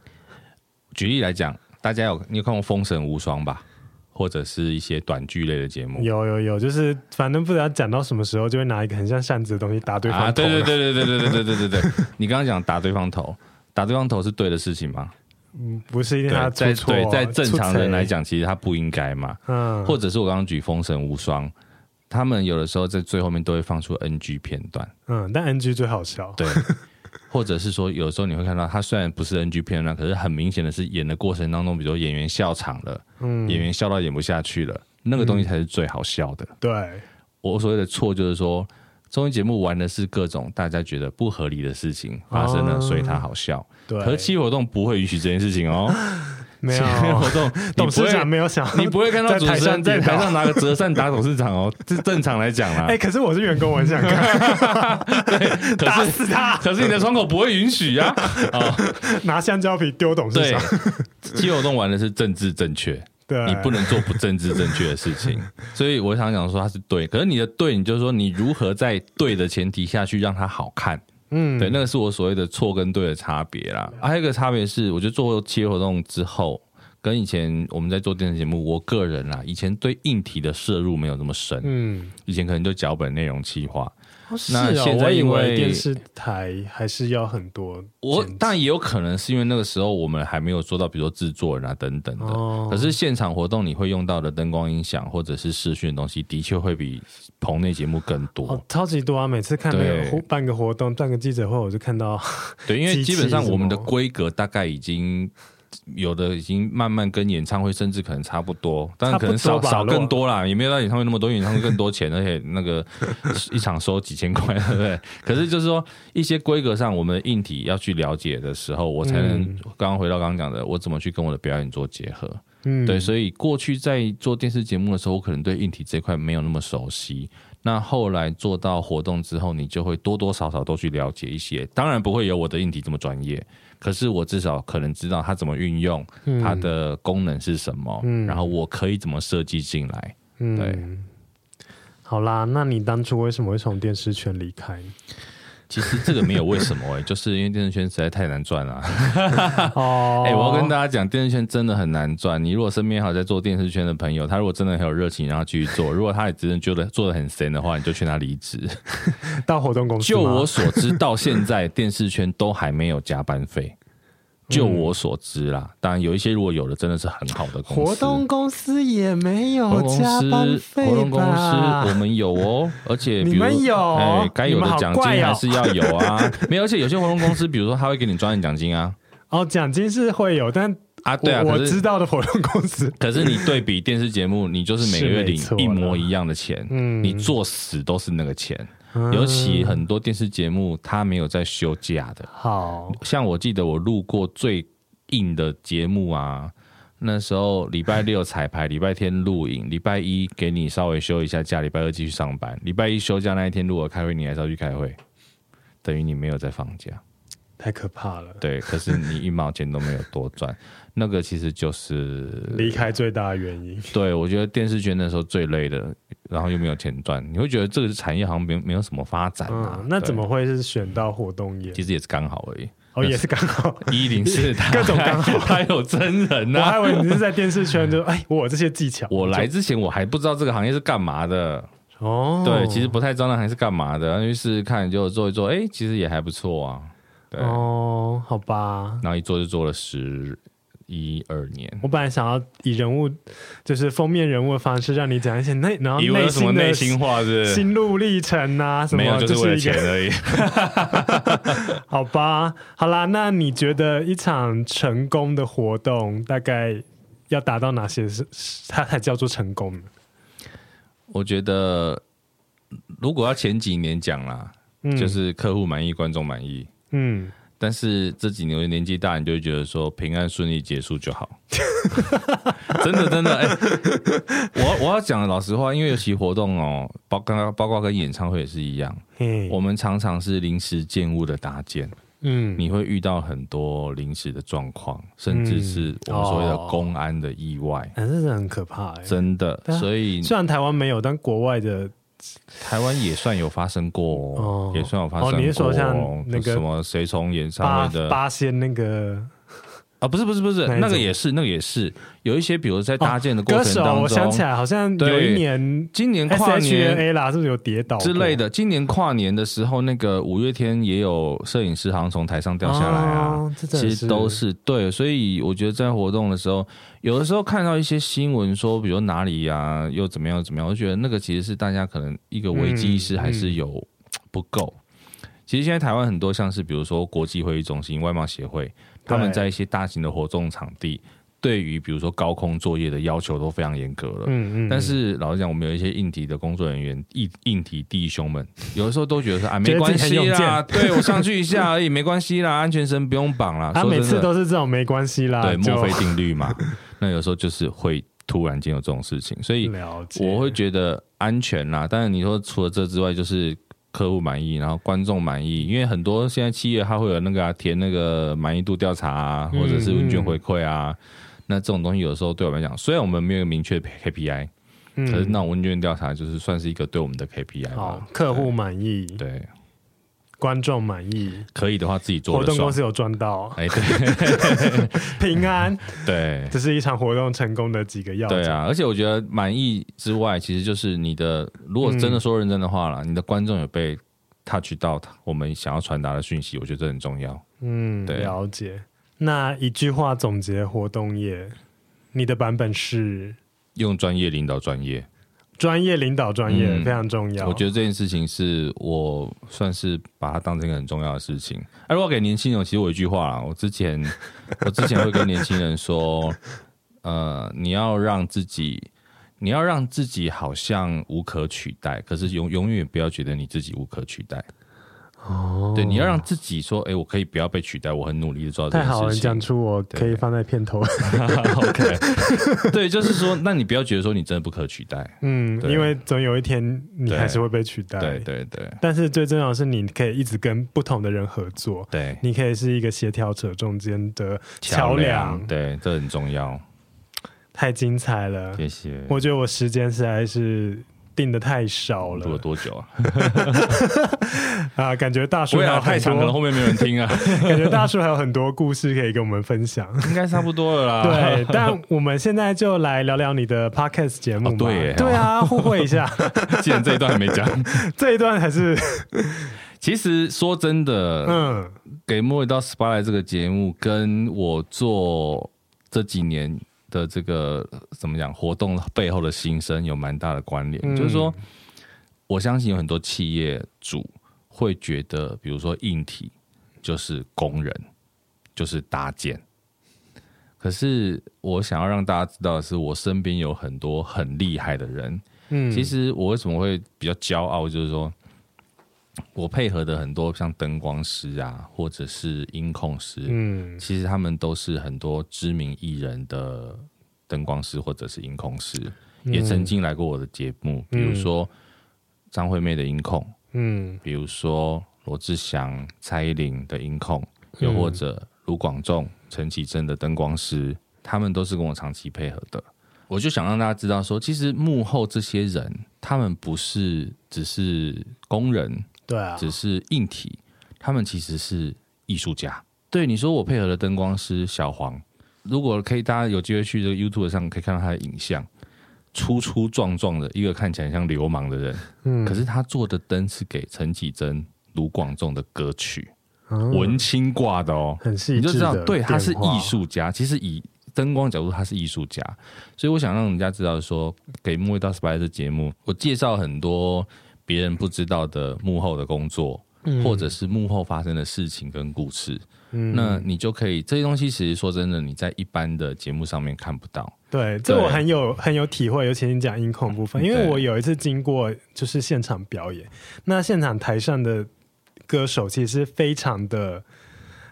A: 举例来讲，大家有你有看过《封神无双》吧？或者是一些短剧类的节目，
B: 有有有，就是反正不知道讲到什么时候，就会拿一个很像扇子的东西打对方头。啊，
A: 对对对对对对对对对对对，你刚刚讲打对方头，打对方头是对的事情吗？
B: 嗯，不是，因为他
A: 在对在正常人来讲，其实他不应该嘛。嗯，或者是我刚刚举《封神无双》，他们有的时候在最后面都会放出 NG 片段。
B: 嗯，但 NG 最好笑。
A: 对。或者是说，有时候你会看到他虽然不是 NG 片段，可是很明显的是演的过程当中，比如说演员笑场了，嗯，演员笑到演不下去了，那个东西才是最好笑的。
B: 嗯、对，
A: 我所谓的错就是说，综艺节目玩的是各种大家觉得不合理的事情发生了，哦、所以它好笑。对，可是企业活动不会允许这件事情哦。
B: 没有活动，董事长没有想，
A: 你不会看到主持人在台上拿个折扇打董事长哦。这正常来讲啦。
B: 哎，可是我是员工，我很想看。打死他！
A: 可是你的窗口不会允许呀。哦，
B: 拿香蕉皮丢董事长。
A: 企业活动玩的是政治正确，
B: 对，
A: 你不能做不政治正确的事情。所以我想讲说他是对，可是你的对，你就是说你如何在对的前提下去让它好看。嗯，对，那个是我所谓的错跟对的差别啦。还有一个差别是，我觉得做企业活动之后，跟以前我们在做电视节目，我个人啦，以前对硬体的摄入没有那么深。嗯，以前可能就脚本、内容、企划。那现在因为
B: 电视台还是要很多，
A: 我但也有可能是因为那个时候我们还没有做到，比如说制作人啊等等的。哦。可是现场活动你会用到的灯光音响或者是视讯的东西，的确会比棚内节目更多。
B: 哦，超级多啊！每次看那个办个活动、办个记者会，我就看到。
A: 对，因为基本上我们的规格大概已经。有的已经慢慢跟演唱会甚至可能差不多，但是可能少少更多啦，也没有到演唱会那么多，演唱会更多钱，而且那个 一场收几千块，对不对？可是就是说一些规格上，我们的硬体要去了解的时候，我才能刚刚回到刚刚讲的，我怎么去跟我的表演做结合？嗯，对，所以过去在做电视节目的时候，我可能对硬体这块没有那么熟悉。那后来做到活动之后，你就会多多少少都去了解一些，当然不会有我的硬体这么专业。可是我至少可能知道它怎么运用，嗯、它的功能是什么，嗯、然后我可以怎么设计进来。对、
B: 嗯，好啦，那你当初为什么会从电视圈离开？
A: 其实这个没有为什么 哎、欸，就是因为电视圈实在太难赚了。
B: 哦，
A: 哎、欸，我要跟大家讲，电视圈真的很难赚。你如果身边还有在做电视圈的朋友，他如果真的很有热情，然后继续做；如果他也真的觉得做的很闲的话，你就劝他离职，
B: 到活动公司。
A: 就我所知，到现在电视圈都还没有加班费。就我所知啦，当然有一些如果有的真的是很好的公司，
B: 活动公司也没有加班费。
A: 活动公司我们有哦，而且 比如
B: 你们有，哎，
A: 该有的奖金还是要有啊。没有，而且有些活动公司，比如说他会给你专业奖金啊。
B: 哦，奖金是会有，但
A: 啊，对啊，
B: 我知道的活动公司。
A: 可是你对比电视节目，你就是每个月领一模一样的钱，嗯，你作死都是那个钱。尤其很多电视节目，它没有在休假的。
B: 好
A: 像我记得我录过最硬的节目啊，那时候礼拜六彩排，礼拜天录影，礼拜一给你稍微休一下假，礼拜二继续上班。礼拜一休假那一天，如果开会，你还是要去开会，等于你没有在放假，
B: 太可怕了。
A: 对，可是你一毛钱都没有多赚。那个其实就是
B: 离开最大的原因。
A: 对，我觉得电视圈那时候最累的，然后又没有钱赚，你会觉得这个产业好像没没有什么发展啊。
B: 嗯、那怎么会是选到活动业？
A: 其实也是刚好而已。
B: 哦，也是刚好。
A: 一零四，
B: 各种刚好，
A: 他有真人啊。
B: 我还以为你是在电视圈就哎，我有这些技巧。
A: 我来之前我还不知道这个行业是干嘛的。
B: 哦，
A: 对，其实不太知道那还是干嘛的，然后去试试看，就做一做，哎，其实也还不错啊。对
B: 哦，好吧。
A: 然后一做就做了十。一二年，
B: 我本来想要以人物，就是封面人物的方式，让你讲一些内，然后
A: 内心的内心话，是
B: 心路历程啊，什么
A: 没有，就是为了钱而已。
B: 好吧，好啦，那你觉得一场成功的活动大概要达到哪些是它才叫做成功呢？
A: 我觉得如果要前几年讲啦，嗯、就是客户满意，观众满意，嗯。但是这几年年纪大，你就会觉得说平安顺利结束就好。真的真的，哎、欸，我我要讲老实话，因为有些活动哦，包刚刚包括跟演唱会也是一样，嗯，我们常常是临时建物的搭建，嗯，你会遇到很多临时的状况，甚至是我们所谓的公安的意外，
B: 嗯哦、这是很可怕，
A: 真的。所以
B: 虽然台湾没有，但国外的。
A: 台湾也算有发生过，哦、也算有发生过。哦、
B: 你是说像那个
A: 什么谁从演唱会的
B: 八仙那个
A: 啊？不是不是不是，那，个也是那个也是有一些，比如在搭建的过程当中，哦、
B: 我想起来好像有一年，
A: 今年跨年
B: A 啦，是不是有跌倒
A: 之类的？今年跨年的时候，那个五月天也有摄影师好像从台上掉下来啊，
B: 哦、
A: 其实都是对，所以我觉得在活动的时候。有的时候看到一些新闻说，比如哪里呀、啊、又怎么样怎么样，我觉得那个其实是大家可能一个危机意识还是有不够。嗯嗯、其实现在台湾很多像是比如说国际会议中心、外贸协会，他们在一些大型的活动场地，对于比如说高空作业的要求都非常严格了。嗯嗯。但是老实讲，我们有一些硬体的工作人员、硬硬体弟兄们，有的时候都觉得说啊，没关系啦，对我上去一下而已，没关系啦，安全绳不用绑啦。
B: 他每次都是这种没关系啦，
A: 对墨菲定律嘛。那有时候就是会突然间有这种事情，所以我会觉得安全啦。但是你说除了这之外，就是客户满意，然后观众满意，因为很多现在企业它会有那个、啊、填那个满意度调查啊，或者是问卷回馈啊。嗯嗯，那这种东西有的时候对我们来讲，虽然我们没有明确的 KPI，可是那种问卷调查就是算是一个对我们的 KPI。
B: 好，客户满意，
A: 对。
B: 观众满意，
A: 可以的话自己做。
B: 活动公司有赚到，
A: 哎，对，
B: 平安，
A: 对，
B: 这是一场活动成功的几个要点。
A: 对啊，而且我觉得满意之外，其实就是你的，如果真的说认真的话了，嗯、你的观众有被 touch 到我们想要传达的讯息，我觉得这很重要。
B: 嗯，对，了解。那一句话总结活动业，你的版本是
A: 用专业领导专业。
B: 专业领导专业、嗯、非常重要。
A: 我觉得这件事情是我算是把它当成一个很重要的事情。而如果给年轻人，其实我一句话啦，我之前 我之前会跟年轻人说，呃，你要让自己，你要让自己好像无可取代，可是永永远不要觉得你自己无可取代。哦，对，你要让自己说，哎、欸，我可以不要被取代，我很努力的做到这件事情。太好了，
B: 讲出我可以放在片
A: 头。OK，对，就是说，那你不要觉得说你真的不可取代。
B: 嗯，因为总有一天你还是会被取代。
A: 对对对。
B: 但是最重要的是，你可以一直跟不同的人合作。
A: 对，
B: 你可以是一个协调者中间的桥梁。
A: 对，这很重要。
B: 太精彩了，
A: 谢谢。
B: 我觉得我时间实在是。定的太少了。
A: 录了多久啊？
B: 啊，感觉大叔
A: 不要太长，可能后面没有人听啊。
B: 感觉大叔还有很多故事可以跟我们分享，
A: 应该差不多了啦。
B: 对，但我们现在就来聊聊你的 podcast 节目嘛。
A: 哦、对，
B: 对啊，互惠一下。
A: 既然这一段还没讲，
B: 这一段还是。
A: 其实说真的，嗯，给莫一到 Spotlight 这个节目，跟我做这几年的这个怎么讲活动背后的心声有蛮大的关联。嗯、就是说，我相信有很多企业主会觉得，比如说硬体就是工人，就是搭建。可是我想要让大家知道的是，我身边有很多很厉害的人。嗯，其实我为什么会比较骄傲，就是说。我配合的很多像灯光师啊，或者是音控师，嗯，其实他们都是很多知名艺人的灯光师或者是音控师，嗯、也曾经来过我的节目，比如说张惠妹的音控，嗯，比如说罗志祥、蔡依林的音控，又或者卢广仲、陈绮贞的灯光师，他们都是跟我长期配合的。我就想让大家知道说，其实幕后这些人，他们不是只是工人。对啊，只是硬体，他们其实是艺术家。对你说，我配合的灯光师小黄，如果可以，大家有机会去这个 YouTube 上可以看到他的影像，粗粗壮壮的一个看起来像流氓的人，嗯，可是他做的灯是给陈绮贞、卢广仲的歌曲，嗯、文青挂的哦，很细致，你就知道，对，他是艺术家。其实以灯光角度，他是艺术家，所以我想让人家知道说，给木卫道 Spotlight 的节目，我介绍很多。别人不知道的幕后的工作，嗯、或者是幕后发生的事情跟故事，嗯、那你就可以这些东西。其实说真的，你在一般的节目上面看不到。对，这我很有很有体会。尤其你讲音控部分，因为我有一次经过就是现场表演，那现场台上的歌手其实非常的，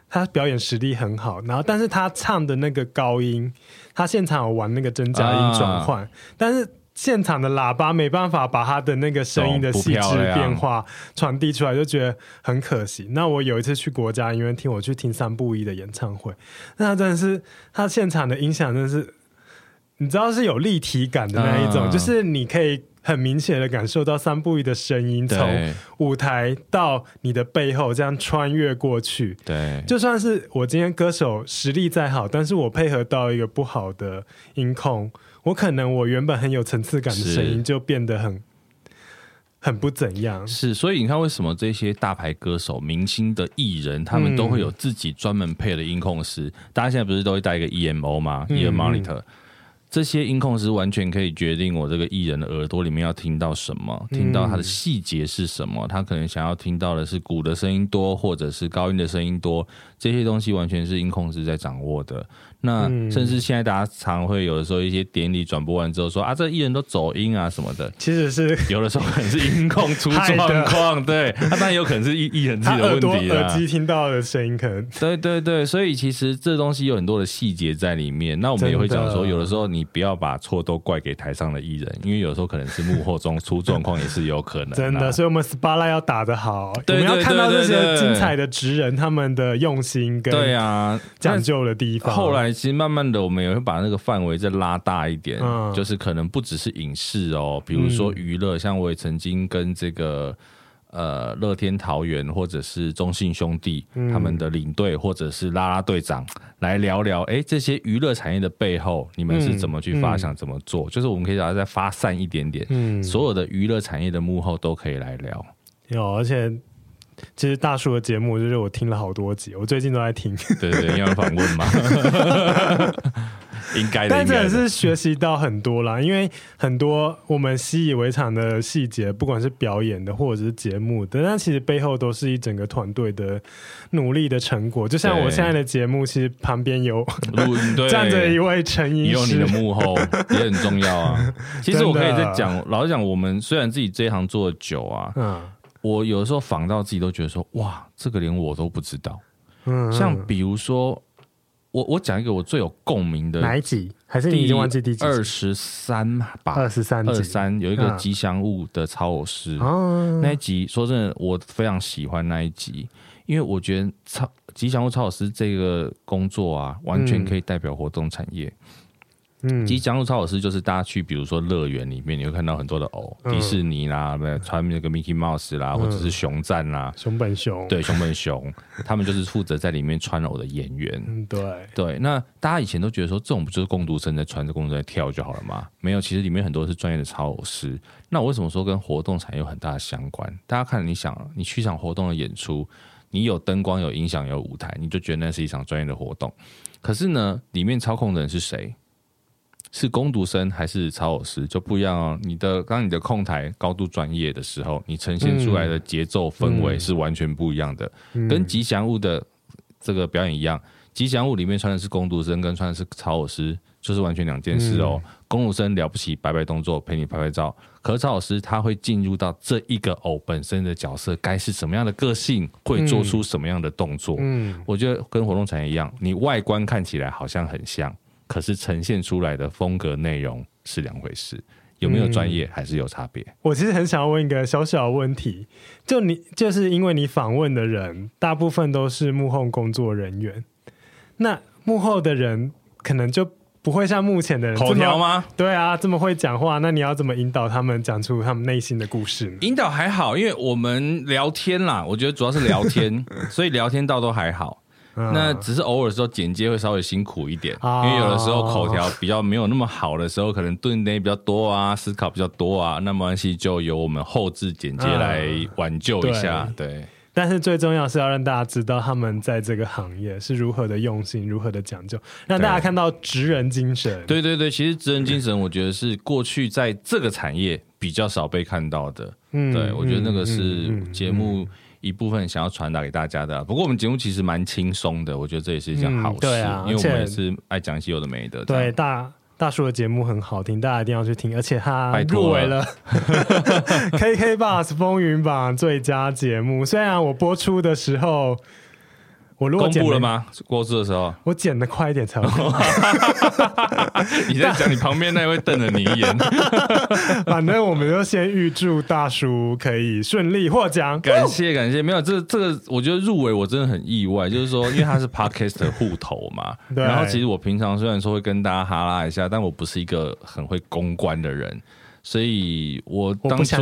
A: 他表演实力很好，然后但是他唱的那个高音，他现场有玩那个真假音转换，啊、但是。现场的喇叭没办法把他的那个声音的细致变化传递出来，就觉得很可惜。那我有一次去国家音乐厅，我去听三步一的演唱会，那他真的是他现场的音响，真的是你知道是有立体感的那一种，嗯、就是你可以很明显的感受到三步一的声音从舞台到你的背后这样穿越过去。对，就算是我今天歌手实力再好，但是我配合到一个不好的音控。我可能我原本很有层次感的声音就变得很很不怎样。是，所以你看，为什么这些大牌歌手、明星的艺人，他们都会有自己专门配的音控师？大家现在不是都会带一个 EMO 吗？Ear Monitor。这些音控师完全可以决定我这个艺人的耳朵里面要听到什么，听到他的细节是什么。他可能想要听到的是鼓的声音多，或者是高音的声音多。这些东西完全是音控师在掌握的。那甚至现在大家常会有的时候一些典礼转播完之后说啊，这艺人都走音啊什么的，其实是有的时候可能是音控出状况，对，他当然有可能是艺艺人自己的问题啊。耳机听到的声音可能对对对，所以其实这东西有很多的细节在里面。那我们也会讲说，有的时候你不要把错都怪给台上的艺人，因为有时候可能是幕后中出状况也是有可能。真的，所以我们 Spotlight 要打得好，我们要看到这些精彩的职人他们的用心跟对啊讲究的地方。后来。其实慢慢的，我们也会把那个范围再拉大一点，嗯、就是可能不只是影视哦，比如说娱乐，嗯、像我也曾经跟这个呃乐天桃园或者是中信兄弟、嗯、他们的领队或者是拉拉队长来聊聊，哎，这些娱乐产业的背后，你们是怎么去发想、嗯、怎么做？就是我们可以把它再发散一点点，嗯，所有的娱乐产业的幕后都可以来聊。有，而且。其实大叔的节目就是我听了好多集，我最近都在听。对对，因为访问嘛，应该的。但真的是学习到很多啦，因为很多我们习以为常的细节，不管是表演的或者是节目的，但其实背后都是一整个团队的努力的成果。就像我现在的节目，其实旁边有 站着一位陈音师，有你的幕后也很重要啊。其实我可以再讲，老实讲，我们虽然自己这一行做的久啊，嗯。我有的时候仿到自己都觉得说，哇，这个连我都不知道。嗯，像比如说，我我讲一个我最有共鸣的哪一集？还是你已经忘记第几集？二十三吧，二十三，二十三有一个吉祥物的操偶师。哦，那一集说真的，我非常喜欢那一集，因为我觉得操吉祥物操偶师这个工作啊，完全可以代表活动产业。嗯，吉祥物超偶师就是大家去，比如说乐园里面，你会看到很多的偶，嗯、迪士尼啦，穿那个 Mickey Mouse 啦，嗯、或者是熊战啦，
B: 熊本熊，
A: 对，熊本熊，他们就是负责在里面穿偶的演员。
B: 嗯，对，
A: 对。那大家以前都觉得说，这种不就是工读生在穿着工读生在跳就好了吗？没有，其实里面很多是专业的超偶师。那我为什么说跟活动产业有很大的相关？大家看，你想，你去场活动的演出，你有灯光、有音响、有舞台，你就觉得那是一场专业的活动。可是呢，里面操控的人是谁？是攻读生还是超偶师就不一样哦。你的当你的控台高度专业的时候，你呈现出来的节奏氛围是完全不一样的。嗯、跟吉祥物的这个表演一样，吉祥物里面穿的是攻读生，跟穿的是超偶师就是完全两件事哦。嗯、工读生了不起，摆摆动作陪你拍拍照，可是超偶师他会进入到这一个偶本身的角色，该是什么样的个性，会做出什么样的动作。嗯，我觉得跟活动产业一样，你外观看起来好像很像。可是呈现出来的风格内容是两回事，有没有专业还是有差别。嗯。
B: 我其实很想要问一个小小的问题，就你就是因为你访问的人大部分都是幕后工作人员，那幕后的人可能就不会像目前的人
A: 口条吗？
B: 对啊，这么会讲话，那你要怎么引导他们讲出他们内心的故事呢？
A: 引导还好，因为我们聊天啦，我觉得主要是聊天，所以聊天倒都还好。那只是偶尔时候剪接会稍微辛苦一点，因为有的时候口条比较没有那么好的时候，可能顿点比较多啊，思考比较多啊，那没关系，就由我们后置剪接来挽救一下。对，对，
B: 但是最重要是要让大家知道他们在这个行业是如何的用心，如何的讲究，让大家看到职人精神。
A: 对对对，其实职人精神，我觉得是过去在这个产业比较少被看到的。嗯，对，我觉得那个是节目。一部分想要传达给大家的，不过我们节目其实蛮轻松的，我觉得这也是一件好事，嗯对啊、因为我们也是爱讲一些有的没的。
B: 对，大大叔的节目很好听，大家一定要去听，而且他入围了 KKBOX 风云榜最佳节目。虽然我播出的时候。我如果
A: 公布了吗？过世的时候，
B: 我剪的快一点才会。
A: 你在讲你旁边那位瞪了你一眼。
B: 反正我们就先预祝大叔可以顺利获奖。
A: 感谢感谢，没有这这个，我觉得入围我真的很意外，就是说，因为他是 Podcast 的户头嘛。对。然后其实我平常虽然说会跟大家哈拉一下，但我不是一个很会公关的人。所以我当初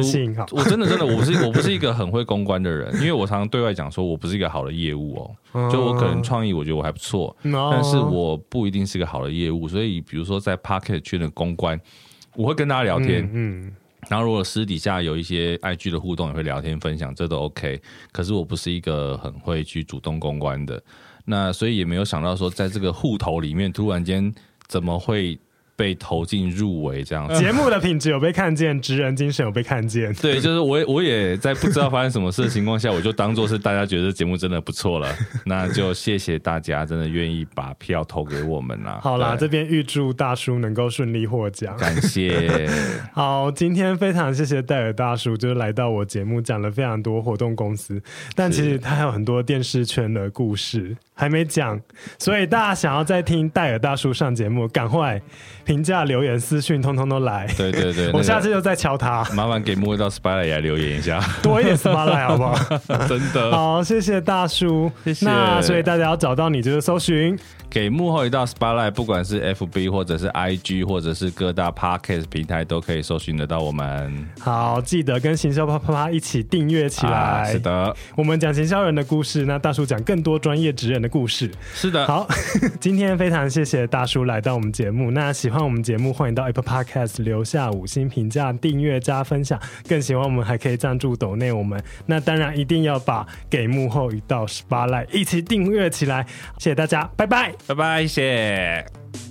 A: 我，我真的真的我不是我不是一个很会公关的人，因为我常常对外讲说我不是一个好的业务哦、喔，就我可能创意我觉得我还不错，但是我不一定是个好的业务。所以比如说在 Pocket 圈的公关，我会跟大家聊天，嗯，然后如果私底下有一些 IG 的互动也会聊天分享，这都 OK。可是我不是一个很会去主动公关的，那所以也没有想到说在这个户头里面突然间怎么会。被投进入围这样子，
B: 节目的品质有被看见，职人精神有被看见。
A: 对，就是我，我也在不知道发生什么事的情况下，我就当做是大家觉得节目真的不错了，那就谢谢大家，真的愿意把票投给我们啦。
B: 好啦，这边预祝大叔能够顺利获奖，
A: 感谢。
B: 好，今天非常谢谢戴尔大叔，就是来到我节目讲了非常多活动公司，但其实他还有很多电视圈的故事还没讲，所以大家想要再听戴尔大叔上节目，赶快。评价、留言、私讯，通通都来。
A: 对对对，
B: 我下次就再敲他。
A: 麻烦给摸一道也来留言一下，
B: 多一点 spotlight 好不好？
A: 真的。
B: 好，谢谢大叔。谢谢。那所以大家要找到你，就是搜寻。
A: 给幕后一道 spotlight，不管是 FB 或者是 IG 或者是各大 Podcast 平台，都可以搜寻得到我们。
B: 好，记得跟行销啪啪啪一起订阅起来。
A: 啊，是的，
B: 我们讲行销人的故事，那大叔讲更多专业职人的故事。
A: 是的。
B: 好，今天非常谢谢大叔来到我们节目。那喜欢我们节目，欢迎到 Apple Podcast 留下五星评价、订阅加分享。更喜欢我们，还可以赞助抖内我们。那当然一定要把给幕后一道十八赖一起订阅起来。谢谢大家，拜拜。
A: 拜拜，谢谢。